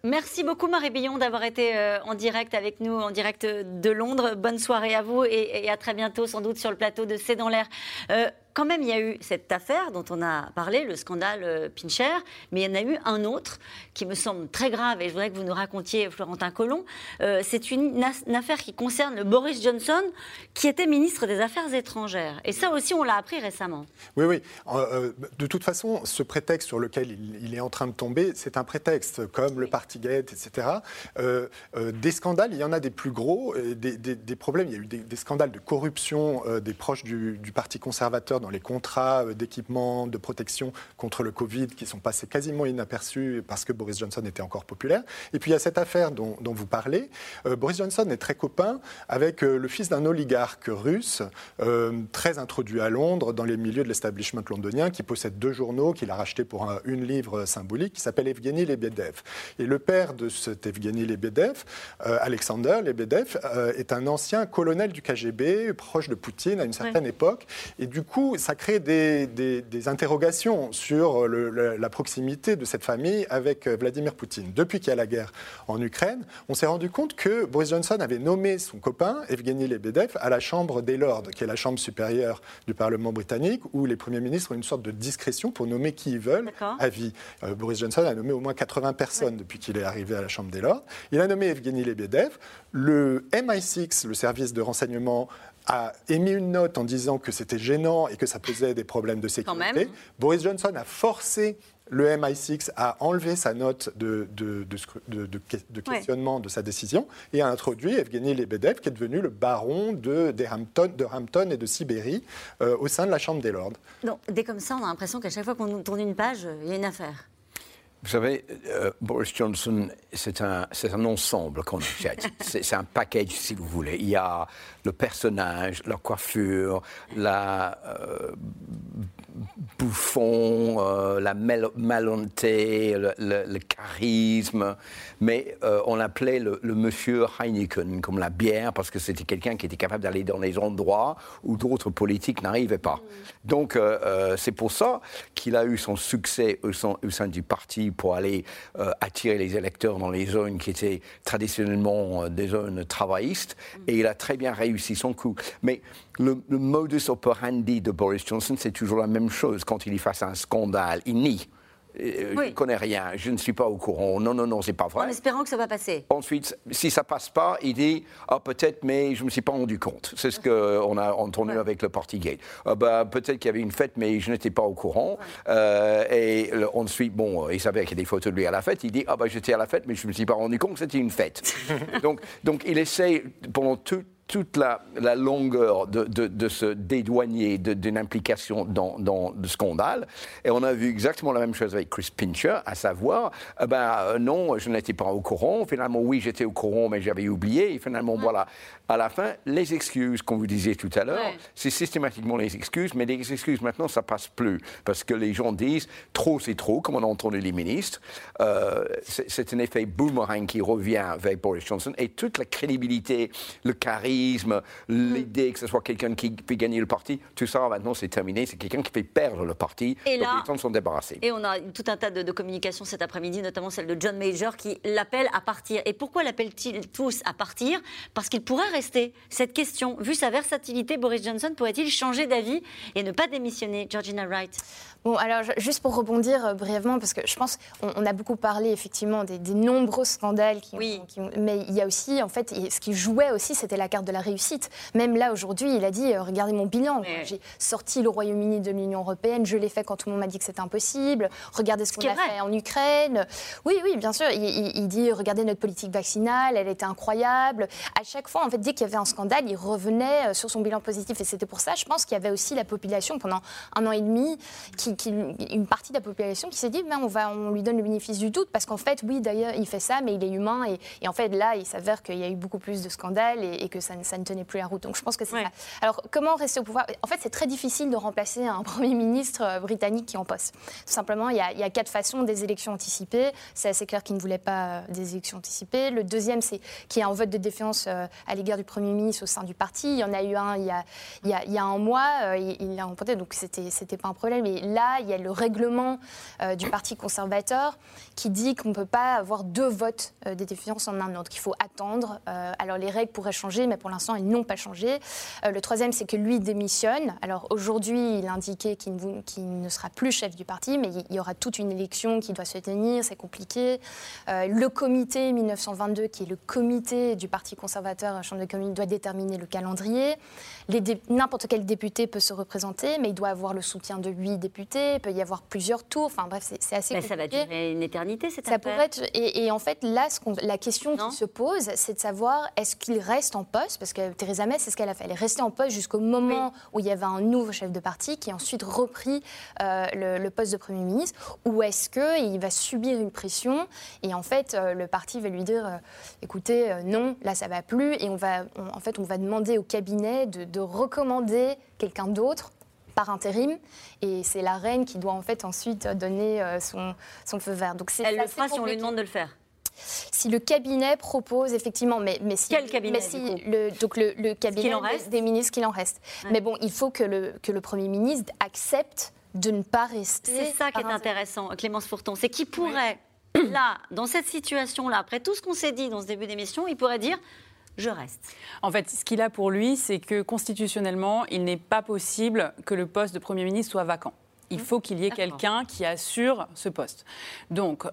Merci beaucoup Marie Billon d'avoir été euh, en direct avec nous, en direct de Londres. Bonne soirée à vous et, à très bientôt sans doute sur le plateau de C'est dans l'air quand même, il y a eu cette affaire dont on a parlé, le scandale euh, Pincher, mais il y en a eu un autre qui me semble très grave et je voudrais que vous nous racontiez, Florentin Collomb. Euh, c'est une, affaire qui concerne le Boris Johnson, qui était ministre des Affaires étrangères. Et ça aussi, on l'a appris récemment. Oui, oui. Euh, de toute façon, ce prétexte sur lequel il, est en train de tomber, c'est un prétexte, comme le Partygate, etc. des scandales, il y en a des plus gros, des, problèmes. Il y a eu des, scandales de corruption des proches du, du Parti conservateur dans les contrats euh, d'équipement, de protection contre le Covid qui sont passés quasiment inaperçus parce que Boris Johnson était encore populaire. Et puis il y a cette affaire dont, vous parlez. Euh, Boris Johnson est très copain avec euh, le fils d'un oligarque russe très introduit à Londres dans les milieux de l'establishment londonien qui possède deux journaux qu'il a rachetés pour une livre symbolique qui s'appelle Evgeny Lebedev. Et le père de cet Evgeny Lebedev, Alexander Lebedev, est un ancien colonel du KGB, proche de Poutine à une certaine époque. Et du coup, ça crée des, interrogations sur la proximité de cette famille avec euh, Vladimir Poutine. Depuis qu'il y a la guerre en Ukraine, on s'est rendu compte que Boris Johnson avait nommé son copain, Evgeny Lebedev, à la Chambre des Lords, qui est la chambre supérieure du Parlement britannique, où les premiers ministres ont une sorte de discrétion pour nommer qui ils veulent à vie. Euh, Boris Johnson a nommé au moins 80 personnes depuis qu'il est arrivé à la Chambre des Lords. Il a nommé Evgeny Lebedev. Le MI6, le service de renseignement a émis une note en disant que c'était gênant et que ça posait des problèmes de sécurité. Boris Johnson a forcé le MI6 à enlever sa note de, de, de, questionnement de sa décision et a introduit Evgeny Lebedev, qui est devenu le baron de, de Hampton et de Sibérie euh, au sein de la Chambre des Lords. Donc, dès comme ça, on a l'impression qu'à chaque fois qu'on tourne une page, il y a une affaire. Vous savez, euh, Boris Johnson, c'est un, un, ensemble qu'on achète. [laughs] c'est un package, si vous voulez. Il y a le personnage, la coiffure, la, euh, bouffon, euh, la malhonnêteté, le, charisme. Mais euh, on l'appelait le, monsieur Heineken, comme la bière, parce que c'était quelqu'un qui était capable d'aller dans les endroits où d'autres politiques n'arrivaient pas. Donc euh, c'est pour ça qu'il a eu son succès au sein, du parti pour aller attirer les électeurs dans les zones qui étaient traditionnellement des zones travaillistes. Et il a très bien réussi son coup. Mais le, modus operandi de Boris Johnson, c'est toujours la même chose. Quand il y à un scandale, il nie. Euh, je ne connais rien, je ne suis pas au courant. Non, non, non, c'est pas vrai. En espérant que ça va passer. Ensuite, si ça passe pas, il dit ah peut-être, mais je me suis pas rendu compte. C'est ce qu'on a entendu avec le Partygate. Ah, bah, peut-être qu'il y avait une fête, mais je n'étais pas au courant. Euh, et ensuite, bon, il savait qu'il y a des photos de lui à la fête. Il dit ah bah j'étais à la fête, mais je me suis pas rendu compte que c'était une fête. [laughs] donc, donc il essaie pendant tout toute la, longueur de, se dédouaner d'une implication dans, dans le scandale. Et on a vu exactement la même chose avec Chris Pincher, à savoir, eh ben, euh, non, je n'étais pas au courant. Finalement, oui, j'étais au courant, mais j'avais oublié. Et finalement, voilà, à la fin, les excuses, comme vous disiez tout à l'heure, c'est systématiquement les excuses, mais les excuses maintenant, ça passe plus. Parce que les gens disent trop, c'est trop, comme on a entendu les ministres. Euh, c'est un effet boomerang qui revient vers Boris Johnson. Et toute la crédibilité, le charisme, l'idée que ce soit quelqu'un qui fait gagner le parti, tout ça maintenant c'est terminé. C'est quelqu'un qui fait perdre le parti. Et donc les sont débarrassés. Et on a tout un tas de, de communications cet après-midi, notamment celle de John Major qui l'appelle à partir. Et pourquoi l'appellent-ils tous à partir? Parce qu'il pourrait rester. Cette question, vu sa versatilité, Boris Johnson pourrait-il changer d'avis et ne pas démissionner? Georgina Wright Bon, alors juste pour rebondir euh, brièvement, parce que je pense on, a beaucoup parlé effectivement des, nombreux scandales qui, oui. mais il y a aussi en fait ce qui jouait aussi, c'était la carte de la réussite. Même là aujourd'hui, il a dit euh, regardez mon bilan, j'ai sorti le Royaume-Uni de l'Union européenne, je l'ai fait quand tout le monde m'a dit que c'était impossible. Regardez ce qu'on a fait en Ukraine. Oui, oui, bien sûr. Il, dit regardez notre politique vaccinale, elle était incroyable. À chaque fois, en fait, dès qu'il y avait un scandale, il revenait euh, sur son bilan positif, et c'était pour ça, je pense qu'il y avait aussi la population pendant un an et demi qui une partie de la population qui s'est dit, ben, on, va, on lui donne le bénéfice du doute, parce qu'en fait, oui, d'ailleurs, il fait ça, mais il est humain. Et, en fait, là, il s'avère qu'il y a eu beaucoup plus de scandales et, que ça, ça, ne tenait plus la route. Donc je pense que c'est ça. Alors, comment rester au pouvoir? En fait, c'est très difficile de remplacer un [laughs] Premier ministre euh, britannique qui est en poste. Tout simplement, il y, a, il y a quatre façons des élections anticipées. C'est assez clair qu'il ne voulait pas euh, des élections anticipées. Le deuxième, c'est qu'il y a un vote de défiance euh, à l'égard du Premier ministre au sein du parti. Il y en a eu un il y a, il y a, il y a un mois, il l'a remporté, donc c'était pas un problème. Et là, il y a le règlement euh, du Parti conservateur qui dit qu'on ne peut pas avoir deux votes euh, des défiances en un autre, qu'il faut attendre. Euh, alors les règles pourraient changer, mais pour l'instant, elles n'ont pas changé. le troisième, c'est que lui démissionne. Alors aujourd'hui, il a indiqué qu'il ne, sera plus chef du parti, mais il y aura toute une élection qui doit se tenir, c'est compliqué. le comité 1922, qui est le comité du Parti conservateur à la Chambre des communes, doit déterminer le calendrier. N'importe quel député peut se représenter, mais il doit avoir le soutien de huit députés, il peut y avoir plusieurs tours. Enfin bref, c'est assez Mais ça va durer une éternité, cette ça Pourrait être, et, en fait, là, ce la question qui se pose, c'est de savoir est-ce qu'il reste en poste? Parce que Theresa May, c'est ce qu'elle a fait. Elle est restée en poste jusqu'au moment où il y avait un nouveau chef de parti qui a ensuite repris euh, le, poste de Premier ministre. Ou est-ce qu'il va subir une pression et en fait, euh, le parti va lui dire euh, écoutez, non, là, ça va plus. Et on va, en fait, on va demander au cabinet de, de recommander quelqu'un d'autre par intérim. Et c'est la reine qui doit en fait ensuite donner euh, son, son feu vert. Donc Elle le fera si on lui demande de le faire si le cabinet propose effectivement, mais, mais si, quel cabinet mais si le, donc le, cabinet des ministres qu'il en reste. Mais bon, il faut que le, que le Premier ministre accepte de ne pas rester. C'est ça qui est intéressant, Clémence Fourton, c'est qu'il pourrait, [clears throat] là, dans cette situation-là, après tout ce qu'on s'est dit dans ce début d'émission, il pourrait dire je reste. En fait, ce qu'il a pour lui, c'est que constitutionnellement, il n'est pas possible que le poste de Premier ministre soit vacant il mmh. faut qu'il y ait quelqu'un qui assure ce poste. Donc, euh,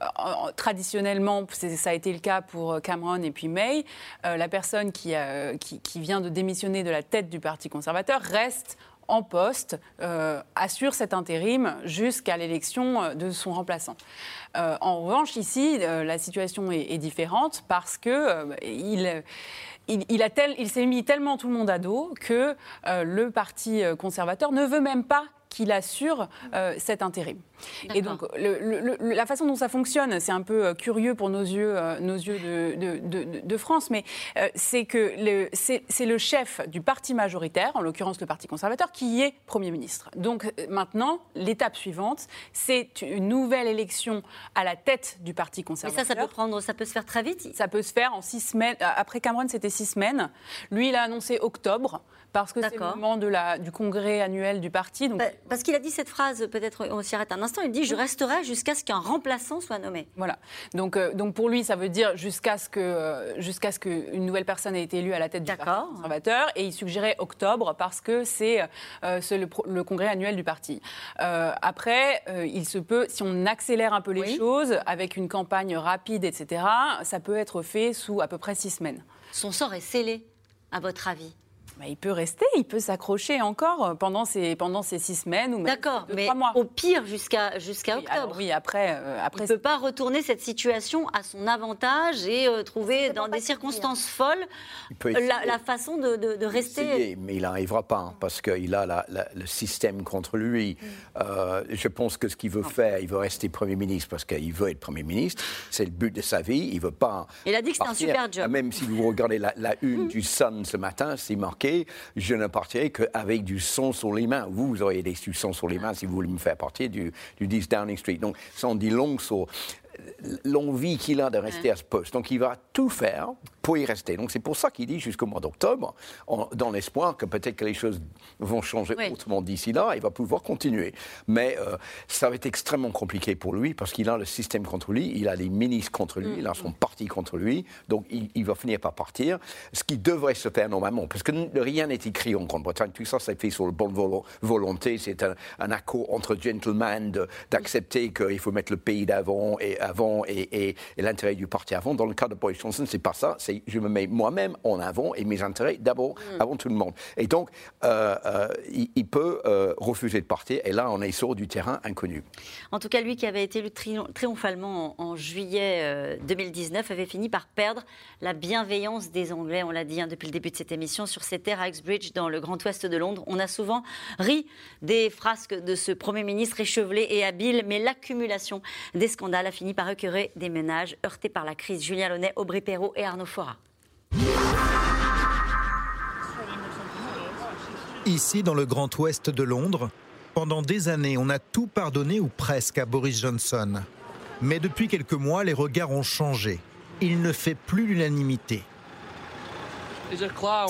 traditionnellement, ça a été le cas pour euh, Cameron et puis May. Euh, la personne qui, qui, vient de démissionner de la tête du Parti conservateur reste en poste assure cet intérim jusqu'à l'élection de son remplaçant. en revanche, ici, la situation est, différente parce que il il, il s'est mis tellement tout le monde à dos que euh, le Parti euh, conservateur ne veut même pas qu'il assure cet intérim. Et donc, la façon dont ça fonctionne, c'est un peu curieux pour nos yeux, nos yeux de, de, France, mais c'est que c'est le chef du parti majoritaire, en l'occurrence le Parti conservateur, qui est Premier ministre. Donc maintenant, l'étape suivante, c'est une nouvelle élection à la tête du Parti conservateur. Et ça, ça peut, prendre, ça peut se faire très vite? Ça peut se faire en six semaines. Après Cameron, c'était six semaines. Lui, il a annoncé octobre parce que c'est le moment de la, du congrès annuel du parti. Donc... Bah, parce qu'il a dit cette phrase, peut-être on s'y arrête un instant, il dit « je resterai jusqu'à ce qu'un remplaçant soit nommé ». Voilà. Donc, euh, donc pour lui, ça veut dire jusqu'à ce qu'une jusqu'à ce qu'une nouvelle personne ait été élue à la tête du Parti conservateur. Et il suggérait octobre parce que c'est euh, le, congrès annuel du parti. Euh, après, il se peut, si on accélère un peu les choses, avec une campagne rapide, etc., ça peut être fait sous à peu près six semaines. Son sort est scellé, à votre avis? Bah, il peut rester, il peut s'accrocher encore pendant ces, pendant ces six semaines ou même D'accord, mais mois. au pire jusqu'à jusqu'à octobre. oui, après, euh, après. Il ne peut pas retourner cette situation à son avantage et euh, trouver dans des circonstances folles la, façon de, de, rester. mais il n'arrivera pas hein, parce qu'il a le système contre lui. Mm. Euh, je pense que ce qu'il veut faire, il veut rester Premier ministre parce qu'il veut être Premier ministre. C'est le but de sa vie. Il veut pas. Il a dit que c'est un super job. Même si vous regardez la, une mm. du Sun ce matin, c'est marqué je ne partirai qu'avec du sang sur les mains. Vous, vous auriez des du sang sur les mains si vous voulez me faire partir du, du 10 Downing Street. Donc, ça en dit long sur l'envie qu'il a de rester à ce poste. Donc il va tout faire pour y rester. Donc c'est pour ça qu'il dit jusqu'au mois d'octobre, dans l'espoir que peut-être que les choses vont changer autrement d'ici là, il va pouvoir continuer. Mais euh, ça va être extrêmement compliqué pour lui parce qu'il a le système contre lui, il a les ministres contre lui, il a son mm. parti contre lui, donc il, va finir par partir. Ce qui devrait se faire normalement, parce que rien n'est écrit en Grande-Bretagne, tout ça c'est fait sur le bonne volonté, c'est un, accord entre gentlemen d'accepter qu'il faut mettre le pays d'avant et avant et, l'intérêt du parti avant. Dans le cas de Boris Johnson, c'est pas ça. C'est je me mets moi-même en avant et mes intérêts d'abord mm. avant tout le monde. Et donc, euh, euh, il, peut euh, refuser de partir. Et là, on est sur du terrain inconnu. En tout cas, lui qui avait été élu triomphalement en, juillet 2019 avait fini par perdre la bienveillance des Anglais. On l'a dit hein, depuis le début de cette émission sur ces terres à Exbridge, dans le Grand Ouest de Londres. On a souvent ri des frasques de ce Premier ministre échevelé et habile, mais l'accumulation des scandales a fini par écœurer des ménages heurtés par la crise. Julien Launay, Aubry Perrault et Arnaud Ici, dans le Grand Ouest de Londres, pendant des années, on a tout pardonné ou presque à Boris Johnson. Mais depuis quelques mois, les regards ont changé. Il ne fait plus l'unanimité. C'est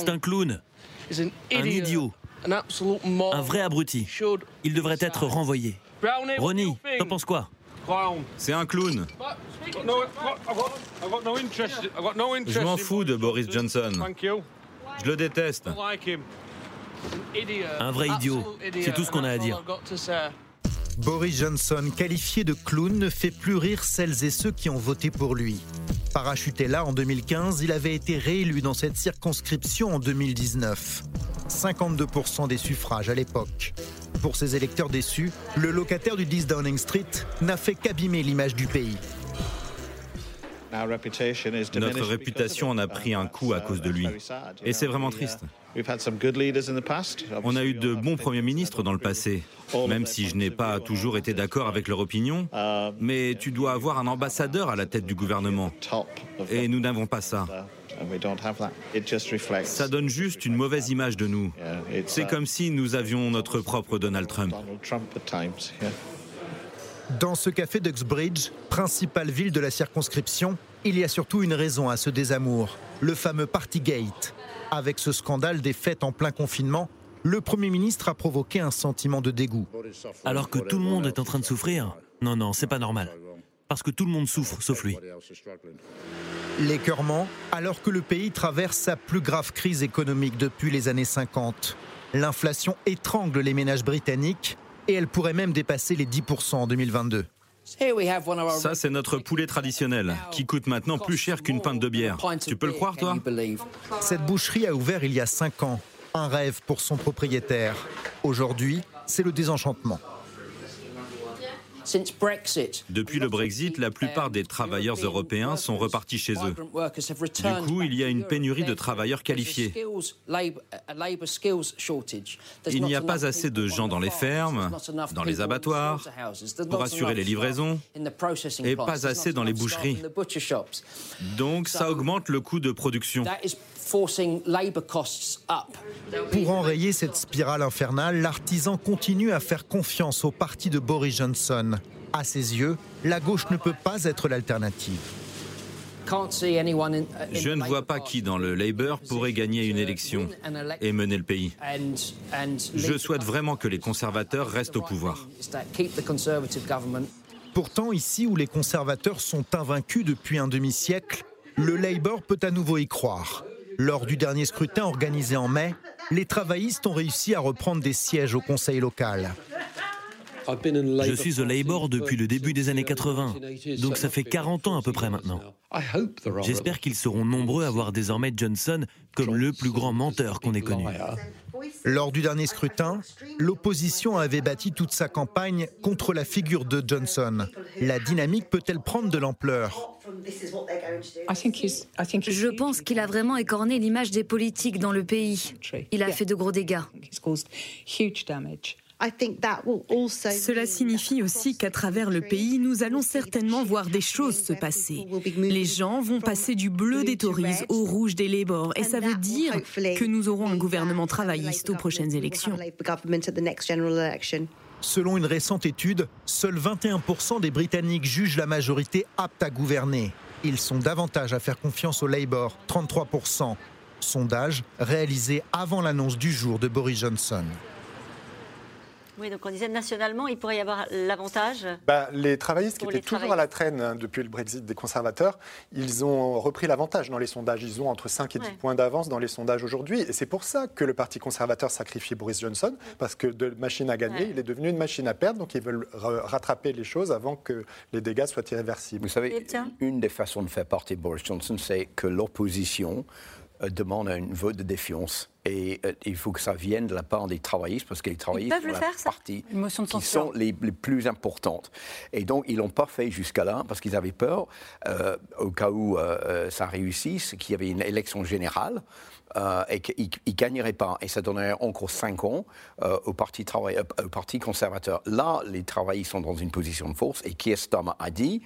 un clown, un idiot, un vrai abruti. Il devrait être renvoyé. Ronnie, t'en penses quoi c'est un clown. Je m'en fous de Boris Johnson. Je le déteste. Un vrai idiot. C'est tout ce qu'on a à dire. Boris Johnson, qualifié de clown, ne fait plus rire celles et ceux qui ont voté pour lui. Parachuté là en 2015, il avait été réélu dans cette circonscription en 2019. 52% des suffrages à l'époque. Pour ses électeurs déçus, le locataire du 10 Downing Street n'a fait qu'abîmer l'image du pays. Notre réputation en a pris un coup à cause de lui. Et c'est vraiment triste. On a eu de bons premiers ministres dans le passé, même si je n'ai pas toujours été d'accord avec leur opinion. Mais tu dois avoir un ambassadeur à la tête du gouvernement. Et nous n'avons pas ça. Ça donne juste une mauvaise image de nous. C'est uh, comme si nous avions notre propre Donald Trump. Dans ce café d'Uxbridge, principale ville de la circonscription, il y a surtout une raison à ce désamour, le fameux Partygate. Avec ce scandale des fêtes en plein confinement, le Premier ministre a provoqué un sentiment de dégoût. Alors que tout le monde est en train de souffrir Non, non, c'est pas normal. Parce que tout le monde souffre, sauf lui. L'écœurement, alors que le pays traverse sa plus grave crise économique depuis les années 50. L'inflation étrangle les ménages britanniques et elle pourrait même dépasser les 10% en 2022. Ça, c'est notre poulet traditionnel, qui coûte maintenant plus cher qu'une pinte de bière. Tu peux le croire, toi Cette boucherie a ouvert il y a 5 ans. Un rêve pour son propriétaire. Aujourd'hui, c'est le désenchantement. Depuis le Brexit, la plupart des travailleurs européens sont repartis chez eux. Du coup, il y a une pénurie de travailleurs qualifiés. Il n'y a pas assez de gens dans les fermes, dans les abattoirs, pour assurer les livraisons, et pas assez dans les boucheries. Donc ça augmente le coût de production. Pour enrayer cette spirale infernale, l'artisan continue à faire confiance au parti de Boris Johnson. À ses yeux, la gauche ne peut pas être l'alternative. Je ne vois pas qui dans le Labour pourrait gagner une élection et mener le pays. Je souhaite vraiment que les conservateurs restent au pouvoir. Pourtant, ici où les conservateurs sont invaincus depuis un demi-siècle, le Labour peut à nouveau y croire. Lors du dernier scrutin organisé en mai, les travaillistes ont réussi à reprendre des sièges au conseil local. Je suis au Labour depuis le début des années 80, donc ça fait 40 ans à peu près maintenant. J'espère qu'ils seront nombreux à voir désormais Johnson comme le plus grand menteur qu'on ait connu. Lors du dernier scrutin, l'opposition avait bâti toute sa campagne contre la figure de Johnson. La dynamique peut-elle prendre de l'ampleur? Je pense qu'il a vraiment écorné l'image des politiques dans le pays. Il a fait de gros dégâts. Cela signifie aussi qu'à travers le pays, nous allons certainement voir des choses se passer. Les gens vont passer du bleu des Tories au rouge des Labour et ça veut dire que nous aurons un gouvernement travailliste aux prochaines élections. Selon une récente étude, seuls 21% des Britanniques jugent la majorité apte à gouverner. Ils sont davantage à faire confiance au Labour, 33%. Sondage réalisé avant l'annonce du jour de Boris Johnson. Oui, donc on disait nationalement, il pourrait y avoir l'avantage. Bah, les travaillistes qui étaient toujours à la traîne hein, depuis le Brexit des conservateurs, ils ont repris l'avantage dans les sondages. Ils ont entre 5 et 10 points d'avance dans les sondages aujourd'hui. Et c'est pour ça que le Parti conservateur sacrifie Boris Johnson, parce que de machine à gagner, il est devenu une machine à perdre. Donc ils veulent rattraper les choses avant que les dégâts soient irréversibles. Vous savez, une des façons de faire partie de Boris Johnson, c'est que l'opposition euh, demande un vote de défiance. Et euh, il faut que ça vienne de la part des travaillistes, parce que les travaillistes sont la partie qui sont les, plus importantes. Et donc, ils l'ont pas fait jusqu'à là, parce qu'ils avaient peur, euh, au cas où ça réussisse, qu'il y avait une élection générale. et qu'ils ne gagneraient pas. Et ça donnerait encore cinq ans au, parti travail, au Parti conservateur. Là, les travaillistes sont dans une position de force. Et Keir Starmer a dit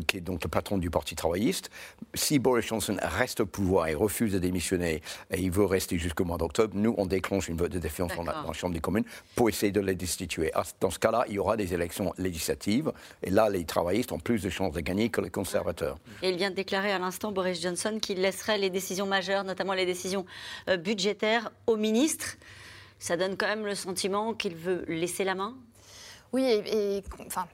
qui est donc le patron du Parti travailliste, si Boris Johnson reste au pouvoir et refuse de démissionner et il veut rester jusqu'au mois d'octobre, nous, on déclenche une vote de défiance dans la, Chambre des communes pour essayer de les destituer. Ah, dans ce cas-là, il y aura des élections législatives et là, les travaillistes ont plus de chances de gagner que les conservateurs. Et il vient de déclarer à l'instant, Boris Johnson, qu'il laisserait les décisions majeures, notamment les décisions euh, budgétaires, aux ministres. Ça donne quand même le sentiment qu'il veut laisser la main? Oui, et, et enfin,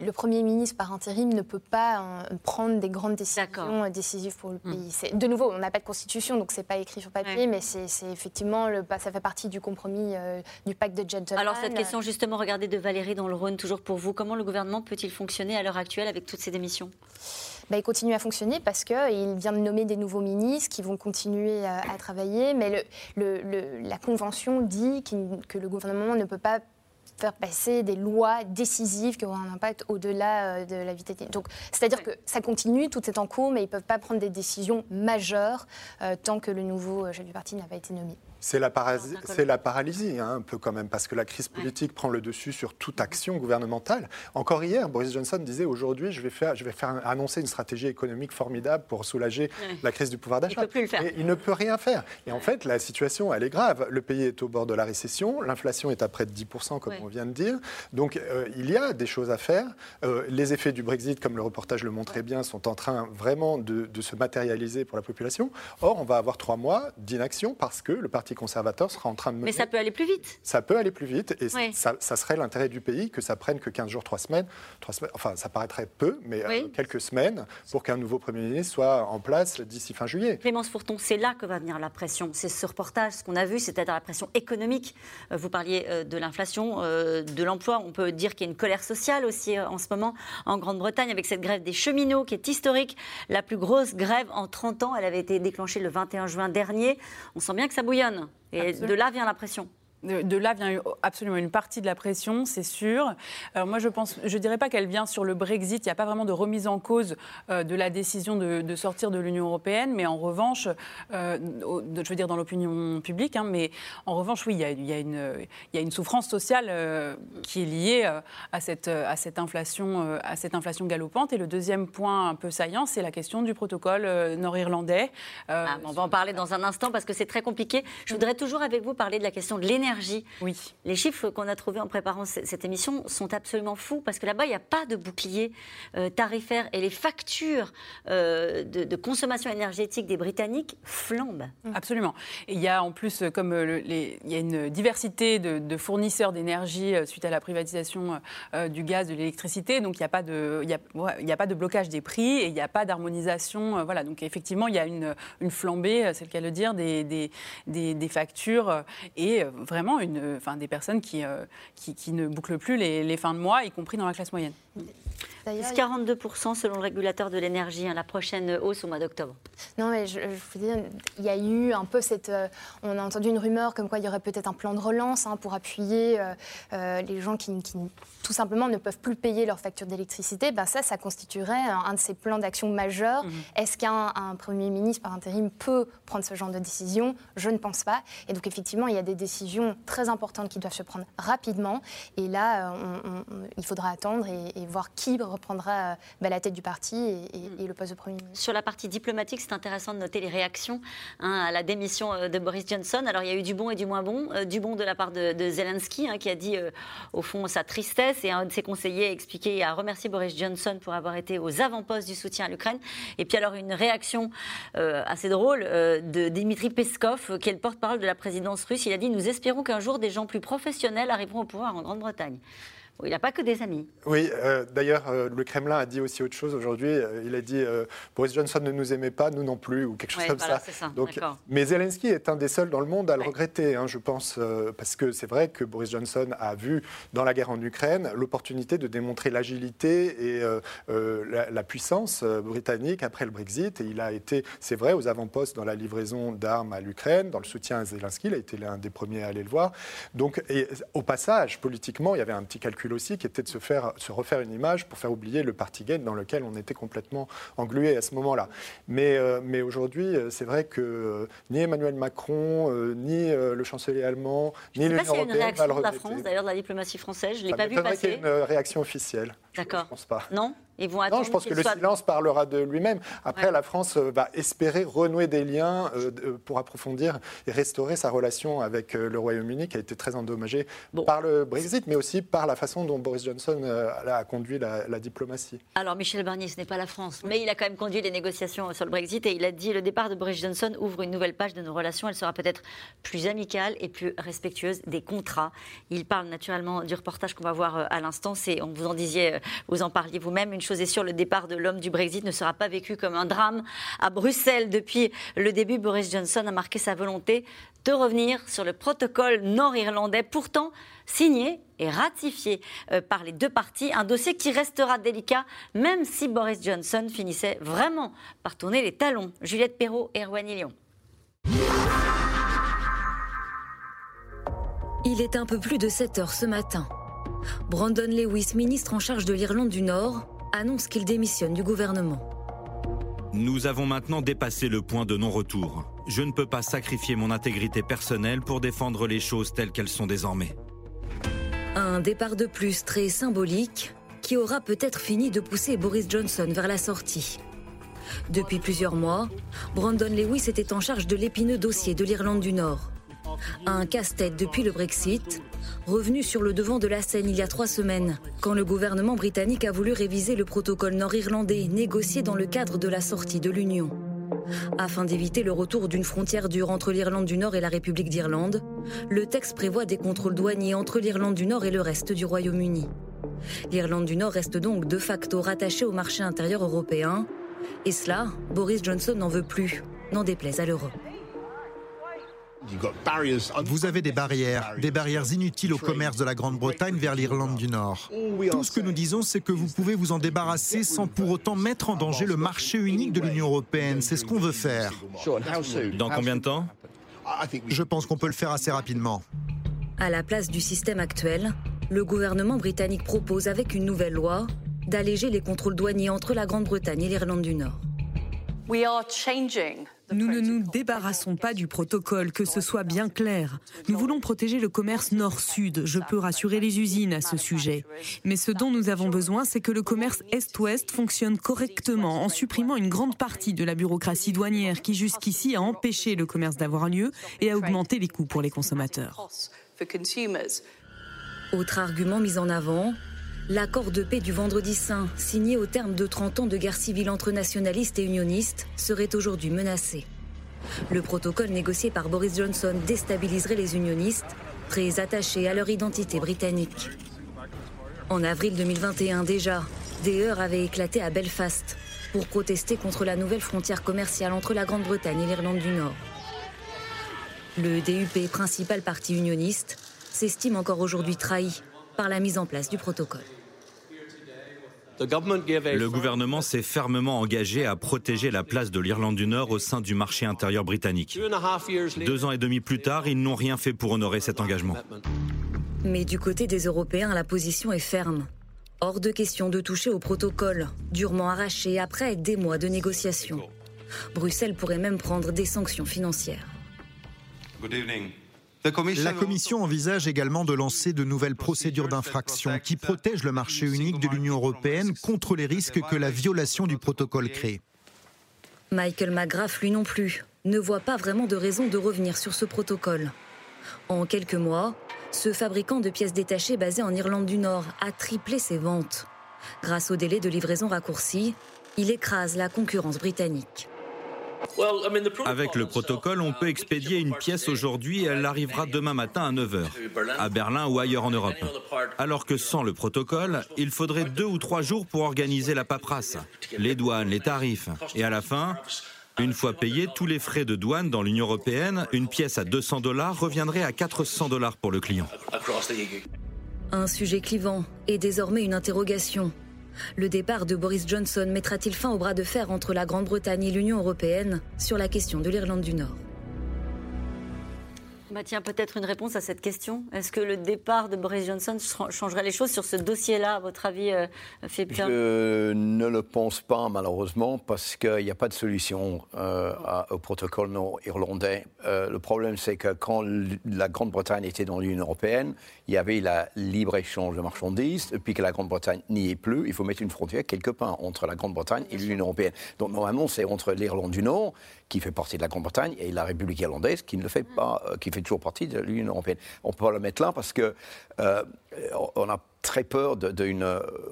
le Premier ministre par intérim ne peut pas euh, prendre des grandes décisions euh, décisives pour le hmm. pays. De nouveau, on n'a pas de constitution, donc c'est pas écrit sur papier, mais c'est effectivement, le, ça fait partie du compromis euh, du pacte de gentleman. Alors cette question justement, regardez de Valérie dans le Rhône, toujours pour vous, comment le gouvernement peut-il fonctionner à l'heure actuelle avec toutes ces démissions? Bah, il continue à fonctionner parce qu'il vient de nommer des nouveaux ministres qui vont continuer à, travailler, mais le, la Convention dit que le gouvernement ne peut pas faire passer des lois décisives qui auront un impact au-delà euh, de la vitalité. Donc, c'est-à-dire que ça continue, tout est en cours, mais ils ne peuvent pas prendre des décisions majeures euh, tant que le nouveau euh, chef du parti n'a pas été nommé. C'est la, la, paralysie, hein, un peu quand même, parce que la crise politique prend le dessus sur toute action gouvernementale. Encore hier, Boris Johnson disait aujourd'hui, je vais faire, je vais faire annoncer une stratégie économique formidable pour soulager la crise du pouvoir d'achat. Il, il ne peut rien faire. Et en fait, la situation, elle est grave. Le pays est au bord de la récession, l'inflation est à près de 10%, comme on vient de dire. Donc, euh, il y a des choses à faire. Euh, les effets du Brexit, comme le reportage le montrait bien, sont en train vraiment de, de se matérialiser pour la population. Or, on va avoir trois mois d'inaction parce que le Parti conservateur sera en train de mener... Mais ça peut aller plus vite. Ça peut aller plus vite et ça, serait l'intérêt du pays que ça prenne que 15 jours, 3 semaines. 3 semaines enfin, ça paraîtrait peu, mais euh, quelques semaines pour qu'un nouveau Premier ministre soit en place d'ici fin juillet. Clémence Fourton, c'est là que va venir la pression. C'est ce reportage, ce qu'on a vu, c'était la pression économique. Euh, vous parliez euh, de l'inflation, de l'emploi. On peut dire qu'il y a une colère sociale aussi en ce moment en Grande-Bretagne avec cette grève des cheminots qui est historique. La plus grosse grève en 30 ans, elle avait été déclenchée le 21 juin dernier. On sent bien que ça bouillonne. Et de là vient la pression. De, là vient absolument une partie de la pression, c'est sûr. Alors moi, je pense, je dirais pas qu'elle vient sur le Brexit. Il n'y a pas vraiment de remise en cause euh, de la décision de, sortir de l'Union européenne, mais en revanche, euh, je veux dire dans l'opinion publique, hein, mais en revanche, oui, il y a, une, souffrance sociale euh, qui est liée à cette, à cette inflation, à cette inflation galopante. Et le deuxième point un peu saillant, c'est la question du protocole nord-irlandais. Ah, on va en parler dans un instant parce que c'est très compliqué. Je voudrais toujours avec vous parler de la question de l'énergie oui. Les chiffres qu'on a trouvés en préparant cette émission sont absolument fous parce que là-bas, il n'y a pas de bouclier euh, tarifaire et les factures euh, de, consommation énergétique des Britanniques flambent. Mmh. Absolument. Et il y a en plus, comme euh, il y a une diversité de, fournisseurs d'énergie suite à la privatisation du gaz, de l'électricité, donc il n'y a, pas de, il y a, pas de blocage des prix et il n'y a pas d'harmonisation. voilà, donc effectivement, il y a une, flambée, c'est le cas de le dire, des, des, des factures et vraiment vraiment une, des personnes qui, euh, qui, ne bouclent plus les, fins de mois, y compris dans la classe moyenne. 42% selon le régulateur de l'énergie, hein, la prochaine hausse au mois d'octobre. Non, mais je, je, veux dire, il y a eu un peu cette. Euh, on a entendu une rumeur comme quoi il y aurait peut-être un plan de relance hein, pour appuyer euh, euh, les gens qui, tout simplement, ne peuvent plus payer leur facture d'électricité. Ben ça, ça constituerait un, de ces plans d'action majeurs. Mhm. Est-ce qu'un Premier ministre par intérim peut prendre ce genre de décision? Je ne pense pas. Et donc, effectivement, il y a des décisions très importantes qui doivent se prendre rapidement. Et là, il faudra attendre et, et voir qui reprendra euh, bah, la tête du parti et, le poste de Premier ministre. Sur la partie diplomatique, c'est intéressant de noter les réactions hein, à la démission euh, de Boris Johnson. Alors il y a eu du bon et du moins bon. Euh, du bon de la part de, Zelensky, hein, qui a dit au fond sa tristesse, et un de ses conseillers a expliqué et a remercié Boris Johnson pour avoir été aux avant-postes du soutien à l'Ukraine. Et puis alors une réaction assez drôle de Dimitri Peskov, qui est le porte-parole de la présidence russe. Il a dit Nous espérons qu'un jour des gens plus professionnels arriveront au pouvoir en Grande-Bretagne. Il n'a pas que des amis. Oui, euh, d'ailleurs, euh, le Kremlin a dit aussi autre chose aujourd'hui. Euh, il a dit Boris Johnson ne nous aimait pas, nous non plus, ou quelque chose comme ça. Donc, mais Zelensky est un des seuls dans le monde à le regretter, hein, je pense, parce que c'est vrai que Boris Johnson a vu dans la guerre en Ukraine l'opportunité de démontrer l'agilité et la, la, puissance britannique après le Brexit. Et il a été, c'est vrai, aux avant-postes dans la livraison d'armes à l'Ukraine, dans le soutien à Zelensky. Il a été l'un des premiers à aller le voir. Donc, et, au passage, politiquement, il y avait un petit calcul aussi, qui était de se, faire, se refaire une image pour faire oublier le Partygate dans lequel on était complètement englué à ce moment-là. Mais, euh, mais aujourd'hui, euh, c'est vrai que euh, ni Emmanuel Macron, ni le chancelier allemand, ni l'Union européenne. Il y a une réaction de la France, d'ailleurs, de la diplomatie française. Je ne l'ai pas vu passer. qu'il y ait une réaction officielle. D'accord. Je pense pas. Non non, je pense que le silence parlera de lui-même. Après, la France euh, va espérer renouer des liens euh, euh, pour approfondir et restaurer sa relation avec le Royaume-Uni, qui a été très endommagé par le Brexit, mais aussi par la façon dont Boris Johnson a conduit la, diplomatie. Alors, Michel Barnier, ce n'est pas la France, mais il a quand même conduit les négociations sur le Brexit et il a dit le départ de Boris Johnson ouvre une nouvelle page de nos relations. Elle sera peut-être plus amicale et plus respectueuse des contrats. Il parle naturellement du reportage qu'on va voir à l'instant. C'est, on vous en disiez, vous en parliez vous-même, une chose est le départ de l'homme du Brexit ne sera pas vécu comme un drame. À Bruxelles, depuis le début, Boris Johnson a marqué sa volonté de revenir sur le protocole nord-irlandais, pourtant signé et ratifié euh, par les deux parties, un dossier qui restera délicat même si Boris Johnson finissait vraiment par tourner les talons. Juliette Perrault et Erwan Lyon. Il est un peu plus de 7 heures ce matin. Brandon Lewis, ministre en charge de l'Irlande du Nord, annonce qu'il démissionne du gouvernement. Nous avons maintenant dépassé le point de non-retour. Je ne peux pas sacrifier mon intégrité personnelle pour défendre les choses telles qu'elles sont désormais. Un départ de plus très symbolique qui aura peut-être fini de pousser Boris Johnson vers la sortie. Depuis plusieurs mois, Brandon Lewis était en charge de l'épineux dossier de l'Irlande du Nord. Un casse-tête depuis le Brexit, revenu sur le devant de la scène il y a trois semaines, quand le gouvernement britannique a voulu réviser le protocole nord-irlandais négocié dans le cadre de la sortie de l'Union. Afin d'éviter le retour d'une frontière dure entre l'Irlande du Nord et la République d'Irlande, le texte prévoit des contrôles douaniers entre l'Irlande du Nord et le reste du Royaume-Uni. L'Irlande du Nord reste donc de facto rattachée au marché intérieur européen, et cela, Boris Johnson n'en veut plus, n'en déplaise à l'Europe. Vous avez des barrières, des barrières inutiles au commerce de la Grande-Bretagne vers l'Irlande du Nord. Tout ce que nous disons, c'est que vous pouvez vous en débarrasser sans pour autant mettre en danger le marché unique de l'Union européenne. C'est ce qu'on veut faire. Dans combien de temps? Je pense qu'on peut le faire assez rapidement. À la place du système actuel, le gouvernement britannique propose avec une nouvelle loi d'alléger les contrôles douaniers entre la Grande-Bretagne et l'Irlande du Nord. Nous ne nous débarrassons pas du protocole, que ce soit bien clair. Nous voulons protéger le commerce nord-sud. Je peux rassurer les usines à ce sujet. Mais ce dont nous avons besoin, c'est que le commerce est-ouest fonctionne correctement en supprimant une grande partie de la bureaucratie douanière qui jusqu'ici a empêché le commerce d'avoir lieu et a augmenté les coûts pour les consommateurs. Autre argument mis en avant, L'accord de paix du Vendredi Saint, signé au terme de 30 ans de guerre civile entre nationalistes et unionistes, serait aujourd'hui menacé. Le protocole négocié par Boris Johnson déstabiliserait les unionistes, très attachés à leur identité britannique. En avril 2021 déjà, des heurts avaient éclaté à Belfast pour protester contre la nouvelle frontière commerciale entre la Grande-Bretagne et l'Irlande du Nord. Le DUP, principal parti unioniste, s'estime encore aujourd'hui trahi par la mise en place du protocole. Le gouvernement s'est fermement engagé à protéger la place de l'Irlande du Nord au sein du marché intérieur britannique. Deux ans et demi plus tard, ils n'ont rien fait pour honorer cet engagement. Mais du côté des Européens, la position est ferme. Hors de question de toucher au protocole, durement arraché après des mois de négociations. Bruxelles pourrait même prendre des sanctions financières. La Commission envisage également de lancer de nouvelles procédures d'infraction qui protègent le marché unique de l'Union européenne contre les risques que la violation du protocole crée. Michael McGrath, lui non plus, ne voit pas vraiment de raison de revenir sur ce protocole. En quelques mois, ce fabricant de pièces détachées basé en Irlande du Nord a triplé ses ventes. Grâce au délai de livraison raccourci, il écrase la concurrence britannique. Avec le protocole, on peut expédier une pièce aujourd'hui et elle arrivera demain matin à 9h, à Berlin ou ailleurs en Europe. Alors que sans le protocole, il faudrait deux ou trois jours pour organiser la paperasse, les douanes, les tarifs. Et à la fin, une fois payés tous les frais de douane dans l'Union européenne, une pièce à 200 dollars reviendrait à 400 dollars pour le client. Un sujet clivant et désormais une interrogation. Le départ de Boris Johnson mettra-t-il fin au bras de fer entre la Grande-Bretagne et l'Union européenne sur la question de l'Irlande du Nord? Bah tiens, peut-être une réponse à cette question. Est-ce que le départ de Boris Johnson changerait les choses sur ce dossier-là, à votre avis, euh, Philippe Je ne le pense pas, malheureusement, parce qu'il n'y a pas de solution euh, au protocole nord-irlandais. Euh, le problème, c'est que quand la Grande-Bretagne était dans l'Union européenne, il y avait la libre-échange de marchandises. Depuis que la Grande-Bretagne n'y est plus, il faut mettre une frontière quelque part entre la Grande-Bretagne et l'Union européenne. Donc, normalement, c'est entre l'Irlande du Nord, qui fait partie de la Grande-Bretagne, et la République irlandaise, qui ne le fait pas, qui fait toujours partie de l'Union européenne. On peut le mettre là parce que euh, on a très peur d'une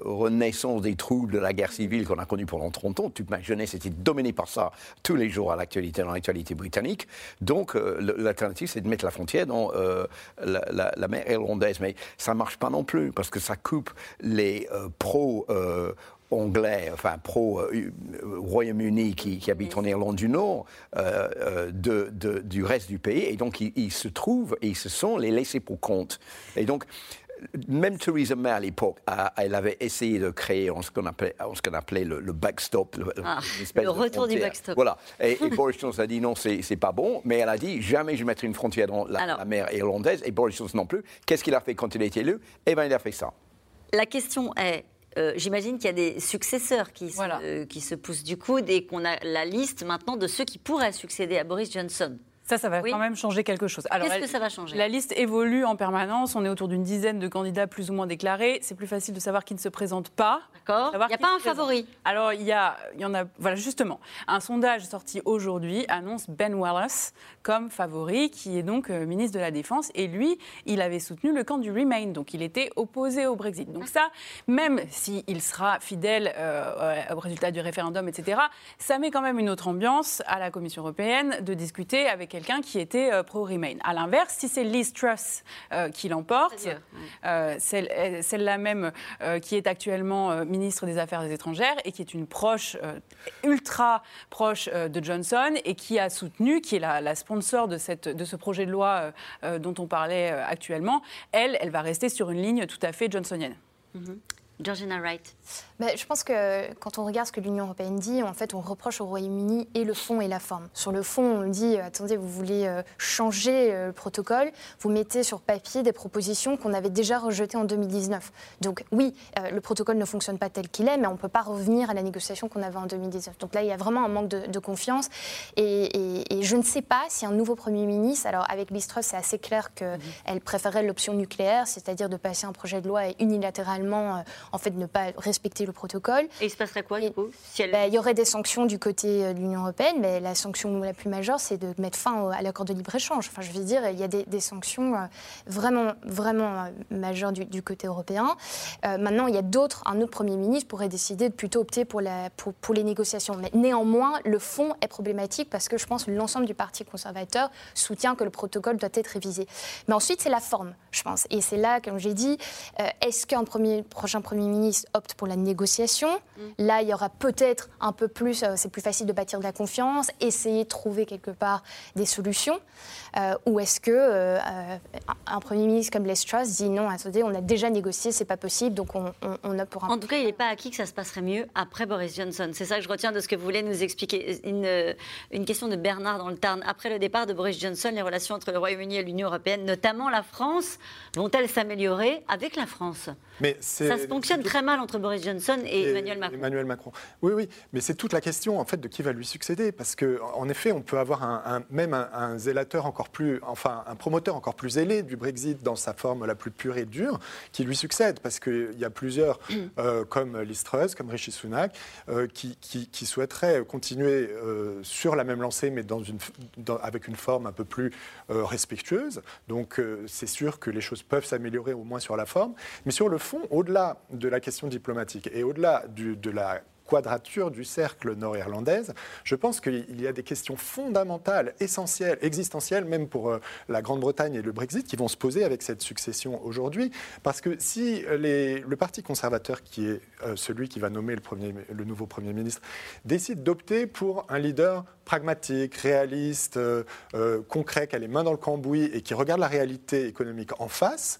renaissance des troubles de la guerre civile qu'on a connue pendant 30 ans. Toute ma jeunesse était dominée par ça tous les jours à l'actualité, dans l'actualité britannique. Donc euh, l'alternative, c'est de mettre la frontière dans euh, la, mer irlandaise. Mais ça ne marche pas non plus parce que ça coupe les pros anglais, enfin pro-Royaume-Uni qui, qui, habitent en Irlande du Nord, euh, euh, de, du reste du pays. Et donc, ils, se trouvent et ils se sont les laissés pour compte. Et donc, même Theresa May à l'époque, elle avait essayé de créer ce qu'on appelait, ce qu'on appelait le, backstop, le, ah, le retour du backstop. Voilà. Et, [laughs] Boris Johnson a dit non, c'est pas bon, mais elle a dit jamais je mettrai une frontière dans la, mer irlandaise. Et Boris Johnson non plus. Qu'est-ce qu'il a fait quand il a été élu? Eh bien, il a fait ça. La question est euh, j'imagine qu'il y a des successeurs qui, se, qui se poussent du coude et qu'on a la liste maintenant de ceux qui pourraient succéder à Boris Johnson. Ça, ça va quand même changer quelque chose. Qu'est-ce que ça va changer? La liste évolue en permanence. On est autour d'une dizaine de candidats plus ou moins déclarés. C'est plus facile de savoir qui ne se présente pas. D'accord. Il n'y a pas un favori? Alors, il y, a, il y en a. Voilà, justement. Un sondage sorti aujourd'hui annonce Ben Wallace comme favori, qui est donc euh, ministre de la Défense. Et lui, il avait soutenu le camp du Remain. Donc, il était opposé au Brexit. Donc, ça, même s'il sera fidèle euh, au résultat du référendum, etc., ça met quand même une autre ambiance à la Commission européenne de discuter avec quelqu'un qui était euh, pro-Remain. À l'inverse, si c'est Liz Truss euh, qui l'emporte, euh, celle-là même qui est actuellement ministre des Affaires étrangères et qui est une proche, ultra proche de Johnson et qui a soutenu, qui est la, sponsor de, cette, de ce projet de loi dont on parlait actuellement, elle, elle va rester sur une ligne tout à fait johnsonienne. Mhm. Georgina Wright bah, Je pense que quand on regarde ce que l'Union européenne dit, en fait, on reproche au Royaume-Uni et le fond et la forme. Sur le fond, on dit euh, attendez, vous voulez euh, changer euh, le protocole, vous mettez sur papier des propositions qu'on avait déjà rejetées en 2019. Donc, oui, le protocole ne fonctionne pas tel qu'il est, mais on ne peut pas revenir à la négociation qu'on avait en 2019. Donc là, il y a vraiment un manque de, confiance. Et, je ne sais pas si un nouveau Premier ministre, alors avec Listrus, c'est assez clair qu'elle mhm. préférait l'option nucléaire, c'est-à-dire de passer un projet de loi et unilatéralement en fait, ne pas respecter le protocole. Et il se passerait quoi, du coup bah, Il y aurait des sanctions du côté euh, de l'Union européenne, mais la sanction la plus majeure, c'est de mettre fin à l'accord de libre-échange. Enfin, je veux dire, il y a des, sanctions euh, vraiment, vraiment euh, majeures du, côté européen. maintenant, il y a d'autres, un autre Premier ministre pourrait décider de plutôt opter pour, la, pour, pour les négociations. Mais néanmoins, le fond est problématique parce que je pense que l'ensemble du Parti conservateur soutient que le protocole doit être révisé. Mais ensuite, c'est la forme, je pense. Et c'est là, comme j'ai dit, est-ce qu'un premier, prochain Premier Premier ministre opte pour la négociation. Mm. Là, il y aura peut-être un peu plus, euh, c'est plus facile de bâtir de la confiance, essayer de trouver quelque part des solutions. Euh, ou est-ce que euh, un Premier ministre comme Les Truss dit non, attendez, on a déjà négocié, c'est pas possible, donc on, on, opte pour un. En tout cas, il n'est pas acquis que ça se passerait mieux après Boris Johnson. C'est ça que je retiens de ce que vous voulez nous expliquer. Une, une question de Bernard dans le Tarn. Après le départ de Boris Johnson, les relations entre le Royaume-Uni et l'Union européenne, notamment la France, vont-elles s'améliorer avec la France? Mais ça se fonctionne très mal entre Boris Johnson et, Emmanuel Macron. Emmanuel Macron. Oui, oui, mais c'est toute la question en fait de qui va lui succéder, parce que en effet, on peut avoir un, même un, zélateur encore plus, enfin un promoteur encore plus zélé du Brexit dans sa forme la plus pure et dure, qui lui succède, parce qu'il y a plusieurs, euh, comme Liz Truss, comme Rishi Sunak, euh, qui, qui, souhaiteraient continuer euh, sur la même lancée, mais dans une, avec une forme un peu plus respectueuse. Donc c'est sûr que les choses peuvent s'améliorer au moins sur la forme, mais sur le fond, au-delà de la question diplomatique et au-delà de la quadrature du cercle nord-irlandaise, je pense qu'il y a des questions fondamentales, essentielles, existentielles, même pour euh, la Grande-Bretagne et le Brexit, qui vont se poser avec cette succession aujourd'hui. Parce que si le Parti conservateur, qui est euh, celui qui va nommer le, nouveau Premier ministre, décide d'opter pour un leader pragmatique, réaliste, euh, concret, qui a les mains dans le cambouis et qui regarde la réalité économique en face,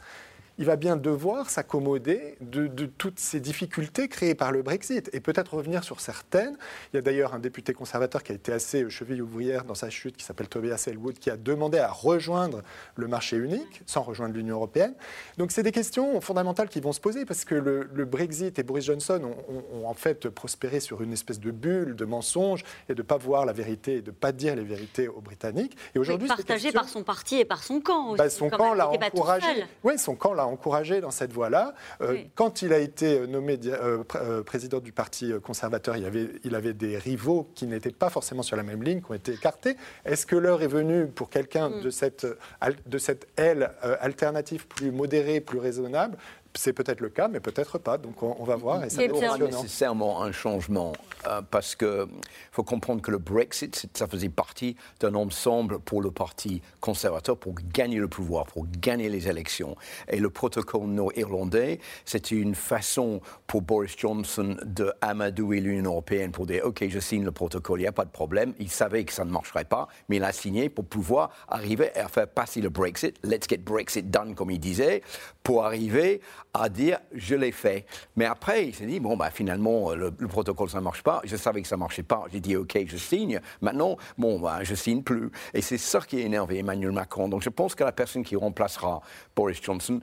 il va bien devoir s'accommoder de, toutes ces difficultés créées par le Brexit et peut-être revenir sur certaines. Il y a d'ailleurs un député conservateur qui a été assez cheville ouvrière dans sa chute, qui s'appelle Tobias Elwood, qui a demandé à rejoindre le marché unique sans rejoindre l'Union européenne. Donc c'est des questions fondamentales qui vont se poser parce que le, Brexit et Boris Johnson ont, en fait prospéré sur une espèce de bulle de mensonges et de ne pas voir la vérité et de ne pas dire les vérités aux Britanniques. Et aujourd'hui, partagé par son parti et par son camp aussi. Bah, son camp l'a encouragé. Oui, son camp l'a encouragé dans cette voie-là. Euh, quand il a été euh, nommé euh, président du Parti conservateur, il avait, il avait des rivaux qui n'étaient pas forcément sur la même ligne, qui ont été écartés. Est-ce que l'heure est venue pour quelqu'un mm. de, cette, de cette aile alternative plus modérée, plus raisonnable c'est peut-être le cas, mais peut-être pas. Donc on, va voir. Et ça pas nécessairement un changement, euh, parce qu'il faut comprendre que le Brexit, ça faisait partie d'un ensemble pour le Parti conservateur pour gagner le pouvoir, pour gagner les élections. Et le protocole nord-irlandais, c'était une façon pour Boris Johnson de amadouer l'Union européenne pour dire OK, je signe le protocole, il n'y a pas de problème. Il savait que ça ne marcherait pas, mais il a signé pour pouvoir arriver à faire passer le Brexit. Let's get Brexit done, comme il disait, pour arriver à dire je l'ai fait. Mais après, il s'est dit bon, bah, finalement, le, protocole, ça ne marche pas. Je savais que ça ne marchait pas. J'ai dit ok, je signe. Maintenant, bon, bah, je signe plus. Et c'est ça qui a énervé Emmanuel Macron. Donc je pense que la personne qui remplacera Boris Johnson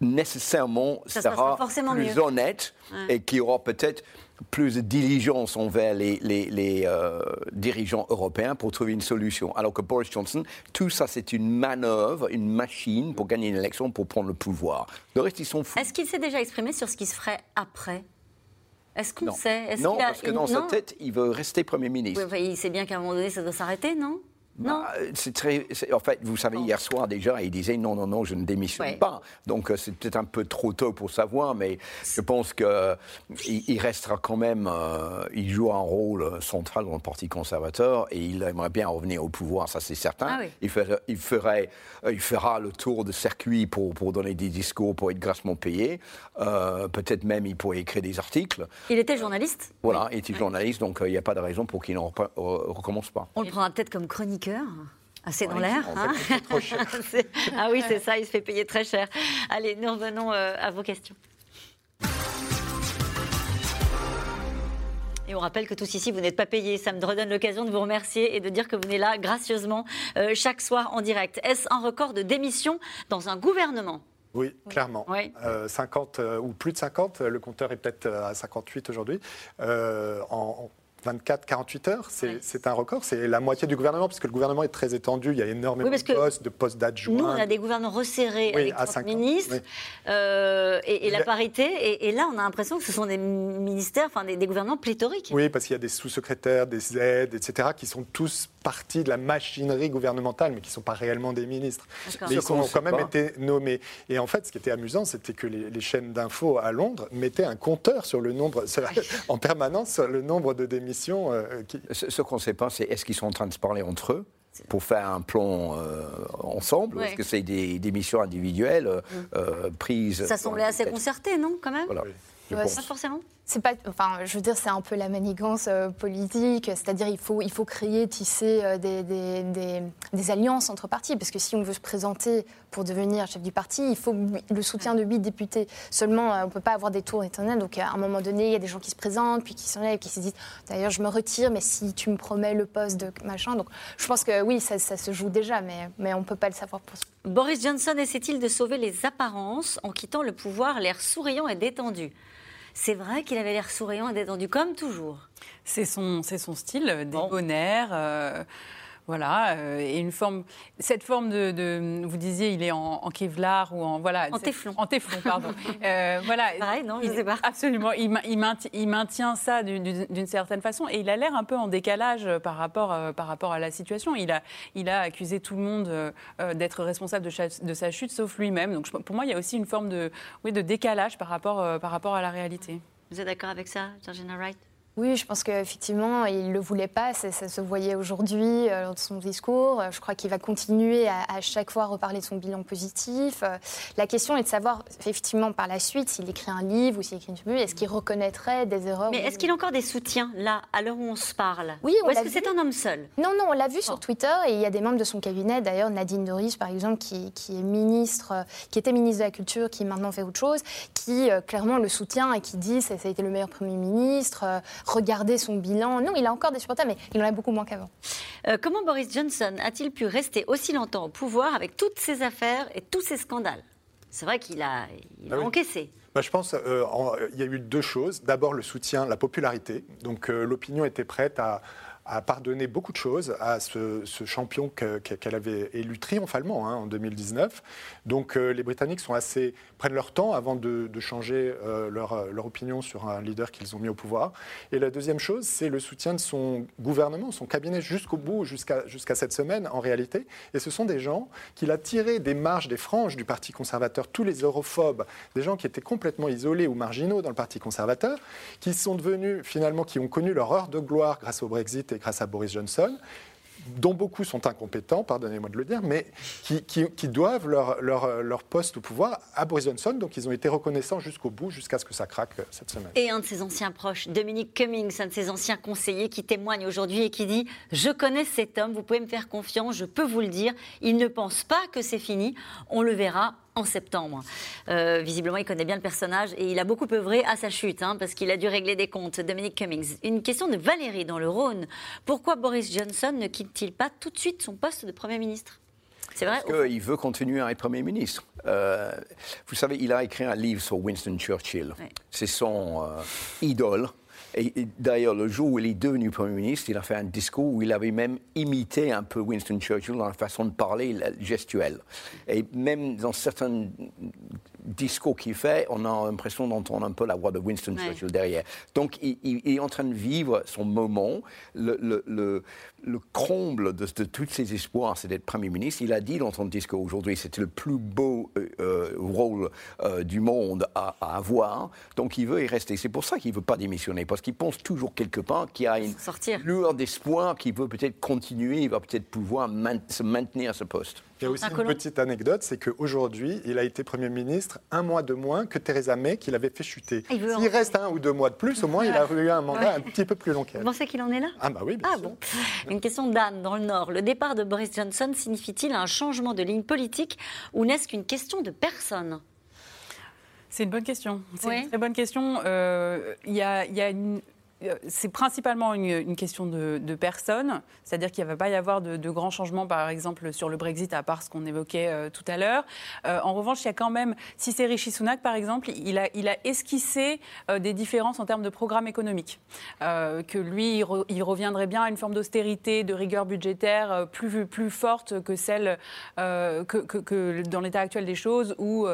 nécessairement sera plus honnête et qui aura peut-être plus de diligence envers les, les, euh, dirigeants européens pour trouver une solution. Alors que Boris Johnson, tout ça, c'est une manœuvre, une machine pour gagner une élection, pour prendre le pouvoir. Le reste, ils sont fous. Est-ce qu'il s'est déjà exprimé sur ce qui se ferait après? Est-ce qu'on sait? Non, parce que dans sa tête, il veut rester Premier ministre. Oui, il sait bien qu'à un moment donné, ça doit s'arrêter, non? Non. Bah, c'est très. En fait, vous savez, hier soir déjà, il disait non, non, non, je ne démissionne pas. Donc euh, c'est peut-être un peu trop tôt pour savoir, mais je pense qu'il euh, il restera quand même. Euh, il joue un rôle central dans le Parti conservateur et il aimerait bien revenir au pouvoir, ça c'est certain. Ah il, ferait, il, ferait, il fera le tour de circuit pour, pour donner des discours, pour être grassement payé. peut-être même il pourrait écrire des articles. Il était journaliste? Voilà, il était journaliste, donc il n'y a pas de raison pour qu'il ne recommence pas. On le prendra peut-être comme chronique Assez dans l'air. Hein [laughs] ah oui, c'est ça, il se fait payer très cher. Allez, nous revenons euh, à vos questions. Et on rappelle que tous ici, vous n'êtes pas payés. Ça me redonne l'occasion de vous remercier et de dire que vous venez là gracieusement euh, chaque soir en direct. Est-ce un record de démission dans un gouvernement? Oui, clairement. 50 ou plus de 50, le compteur est peut-être à 58 aujourd'hui. en, 24, 48 heures, c'est un record. C'est la moitié du gouvernement, puisque le gouvernement est très étendu. Il y a énormément de postes, de postes d'adjoints. Nous, on a des gouvernements resserrés avec 30 ministres euh, et, la parité. Et, là, on a l'impression que ce sont des ministères, enfin des, gouvernements pléthoriques. Oui, parce qu'il y a des sous-secrétaires, des aides, etc., qui sont tous partie de la machinerie gouvernementale, mais qui ne sont pas réellement des ministres. Mais ils ont quand même été nommés. Et en fait, ce qui était amusant, c'était que les, chaînes d'infos à Londres mettaient un compteur sur le nombre, [laughs] en permanence, sur le nombre de démissions. Euh, ce, qu'on ne sait pas, c'est est-ce qu'ils sont en train de se parler entre eux pour faire un plan euh, ensemble Est-ce que c'est des, démissions individuelles euh, mm. prises Ça semblait assez concerté, non, quand même? Voilà. Pas forcément c'est pas, enfin, je veux dire, c'est un peu la manigance euh, politique, c'est-à-dire il faut, il faut créer, tisser euh, des, alliances entre partis, parce que si on veut se présenter pour devenir chef du parti, il faut le soutien de huit députés. Seulement, euh, on ne peut pas avoir des tours éternels, donc à un moment donné, il y a des gens qui se présentent, puis qui s'enlèvent, qui se disent, d'ailleurs, je me retire, mais si tu me promets le poste de machin, donc je pense que oui, ça, ça se joue déjà, mais, mais on ne peut pas le savoir pour Boris Johnson essaie-t-il de sauver les apparences en quittant le pouvoir, l'air souriant et détendu? C'est vrai qu'il avait l'air souriant et détendu, comme toujours. C'est son, son style, débonnaire. Euh, voilà, euh, et une forme, cette forme de, vous disiez, il est en, Kevlar ou en voilà, en téflon, en téflon, pardon. [laughs] euh, voilà, pareil, non, je il, sais pas. Absolument, il, il, maintient, ça d'une certaine façon, et il a l'air un peu en décalage par rapport euh, par rapport à la situation. Il a il a accusé tout le monde euh, d'être responsable de, de, sa chute, sauf lui-même. Donc pour moi, il y a aussi une forme de oui de décalage par rapport par rapport à la réalité. Vous êtes d'accord avec ça, Georgina Wright? Oui, je pense qu'effectivement, il ne le voulait pas. Ça, se voyait aujourd'hui euh, dans son discours. Euh, je crois qu'il va continuer à, chaque fois reparler de son bilan positif. Euh, la question est de savoir, effectivement, par la suite, s'il écrit un livre ou s'il écrit une tribune, est-ce qu'il reconnaîtrait des erreurs Mais est-ce qu'il a encore des soutiens, là, à l'heure où on se parle? Oui, Ou est-ce que c'est un homme seul? Non, non, on l'a vu sur Twitter et il y a des membres de son cabinet, d'ailleurs, Nadine Doris, par exemple, qui, est ministre, qui était ministre de la Culture, qui maintenant fait autre chose, qui clairement le soutient et qui dit ça, ça a été le meilleur Premier ministre regarder son bilan. Non, il a encore des supporters, mais il en a beaucoup moins qu'avant. Euh, comment Boris Johnson a-t-il pu rester aussi longtemps au pouvoir avec toutes ces affaires et tous ces scandales? C'est vrai qu'il a, il a ah encaissé. Bah, je pense qu'il euh, y a eu deux choses. D'abord, le soutien, la popularité. Donc, euh, l'opinion était prête à, a pardonné beaucoup de choses à ce, champion qu'elle avait élu triomphalement hein, en 2019. Donc euh, les Britanniques sont assez, prennent leur temps avant de, changer euh, leur, leur, opinion sur un leader qu'ils ont mis au pouvoir. Et la deuxième chose, c'est le soutien de son gouvernement, son cabinet jusqu'au bout, jusqu'à jusqu'à cette semaine en réalité. Et ce sont des gens qu'il a tirés des marges, des franges du Parti conservateur, tous les europhobes, des gens qui étaient complètement isolés ou marginaux dans le Parti conservateur, qui sont devenus finalement, qui ont connu leur heure de gloire grâce au Brexit grâce à Boris Johnson dont beaucoup sont incompétents, pardonnez-moi de le dire, mais qui, doivent leur, leur, poste au pouvoir à Boris Johnson. Donc ils ont été reconnaissants jusqu'au bout, jusqu'à ce que ça craque euh, cette semaine. Et un de ses anciens proches, Dominique Cummings, un de ses anciens conseillers, qui témoigne aujourd'hui et qui dit Je connais cet homme, vous pouvez me faire confiance, je peux vous le dire. Il ne pense pas que c'est fini. On le verra en septembre. Euh, visiblement, il connaît bien le personnage et il a beaucoup œuvré à sa chute, hein, parce qu'il a dû régler des comptes. Dominique Cummings. Une question de Valérie dans le Rhône. Pourquoi Boris Johnson ne quitte-t-il pas tout de suite son poste de Premier ministre? C'est vrai Parce qu'il veut continuer à être Premier ministre. Euh, vous savez, il a écrit un livre sur Winston Churchill. C'est son euh, idole. Et, d'ailleurs, le jour où il est devenu Premier ministre, il a fait un discours où il avait même imité un peu Winston Churchill dans la façon de parler gestuelle. Et même dans certains discours qu'il fait, on a l'impression d'entendre un peu la voix de Winston Churchill derrière. Donc, il, est en train de vivre son moment. Le, le, le, comble de, tous ses espoirs, c'est d'être Premier ministre. Il a dit dans son discours aujourd'hui, c'était le plus beau euh, euh, rôle euh, du monde à, à, avoir. Donc, il veut y rester. C'est pour ça qu'il ne veut pas démissionner, parce qu'il pense toujours quelque part qu'il y a une lueur d'espoir, qu'il veut peut-être continuer, il va peut-être pouvoir se maintenir à ce poste. Il y a aussi une petite anecdote, c'est qu'aujourd'hui, il a été Premier ministre un mois de moins que Theresa May, qu'il avait fait chuter. S'il reste un ou deux mois de plus, au moins, il a eu un mandat un petit peu plus long qu'elle. Vous pensez qu'il en est là? Ah bah oui, bien ah, Bon? Une question d'Anne, dans le Nord. Le départ de Boris Johnson signifie-t-il un changement de ligne politique ou n'est-ce qu'une question de personne? C'est une bonne question. C'est une très bonne question. Euh, il y, a, une, c'est principalement une, question de, personnes, c'est-à-dire qu'il ne va pas y avoir de, grands changements, par exemple, sur le Brexit, à part ce qu'on évoquait tout à l'heure. en revanche, il y a quand même, si c'est Rishi Sunak, par exemple, il a, esquissé des différences en termes de programme économique. que lui, il, reviendrait bien à une forme d'austérité, de rigueur budgétaire plus, forte que celle que, dans l'état actuel des choses, où,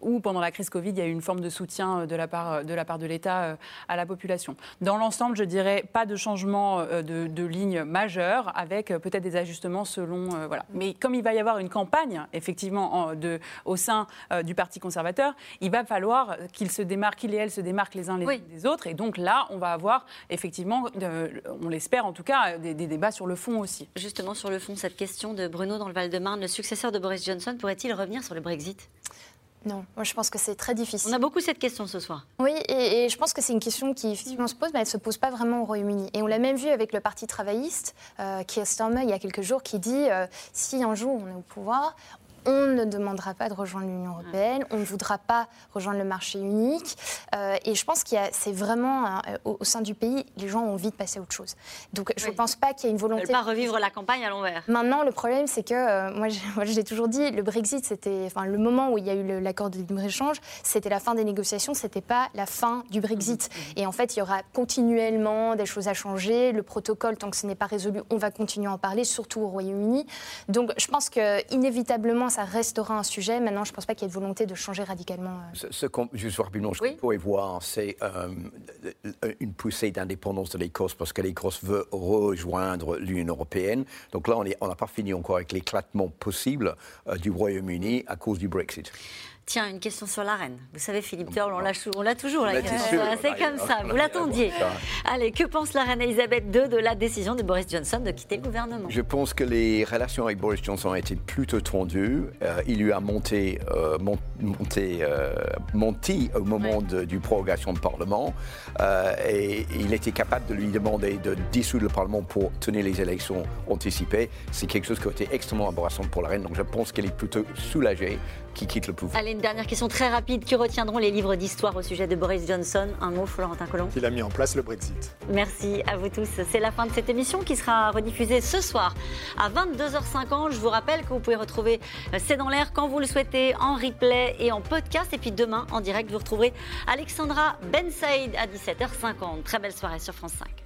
où pendant la crise Covid, il y a eu une forme de soutien de, la part de l'État à la population. Dans l'ensemble, je dirais pas de changement euh, de, ligne majeure, avec euh, peut-être des ajustements selon. Euh, voilà. Mais comme il va y avoir une campagne, effectivement, de, au sein du Parti conservateur, il va falloir qu'ils se démarquent, qu'ils et elles se démarquent les uns les des autres. Et donc là, on va avoir effectivement, on l'espère en tout cas, des, des, débats sur le fond aussi. Justement, sur le fond, cette question de Bruno dans le Val-de-Marne, le successeur de Boris Johnson pourrait-il revenir sur le Brexit? Non, moi je pense que c'est très difficile. On a beaucoup cette question ce soir. Oui, et, je pense que c'est une question qui effectivement se pose, mais elle ne se pose pas vraiment au Royaume-Uni. Et on l'a même vu avec le Parti travailliste, euh, qui est Starmer il y a quelques jours, qui dit euh, si un jour on est au pouvoir, on ne demandera pas de rejoindre l'Union européenne, on ne voudra pas rejoindre le marché unique. Euh, et je pense qu'il c'est vraiment euh, au, sein du pays, les gens ont envie de passer à autre chose. Donc je ne pense pas qu'il y ait une volonté. Ne pas revivre la campagne à l'envers. Maintenant, le problème, c'est que euh, moi, j'ai toujours dit, le Brexit, c'était, enfin, le moment où il y a eu l'accord de libre-échange, c'était la fin des négociations, c'était pas la fin du Brexit. Mmh, mmh. Et en fait, il y aura continuellement des choses à changer. Le protocole, tant que ce n'est pas résolu, on va continuer à en parler, surtout au Royaume-Uni. Donc je pense que inévitablement, ça restera un sujet. Maintenant, je ne pense pas qu'il y ait de volonté de changer radicalement. Euh. Ce, ce juste rapidement, ce qu'on pourrait voir, c'est euh, une poussée d'indépendance de l'Écosse parce que l'Écosse veut rejoindre l'Union européenne. Donc là, on n'a pas fini encore avec l'éclatement possible euh, du Royaume-Uni à cause du Brexit. Tiens, une question sur la reine. Vous savez, Philippe Turle, on l'a toujours. la C'est comme ça, vous l'attendiez. Allez, que pense la reine Elisabeth II de la décision de Boris Johnson de quitter le gouvernement? Je pense que les relations avec Boris Johnson ont été plutôt tendues. Euh, il lui a monté, euh, monté, euh, menti au moment de, du prorogation du Parlement. et il était capable de lui demander de dissoudre le Parlement pour tenir les élections anticipées. C'est quelque chose qui a été extrêmement embarrassant pour la reine. Donc je pense qu'elle est plutôt soulagée qu'il quitte le pouvoir une dernière question très rapide. Que retiendront les livres d'histoire au sujet de Boris Johnson? Un mot, Florentin Colomb Il a mis en place le Brexit. Merci à vous tous. C'est la fin de cette émission qui sera rediffusée ce soir à 22h50. Je vous rappelle que vous pouvez retrouver euh, C'est dans l'air quand vous le souhaitez, en replay et en podcast. Et puis demain, en direct, vous retrouverez Alexandra Ben Saïd à 17h50. Très belle soirée sur France 5.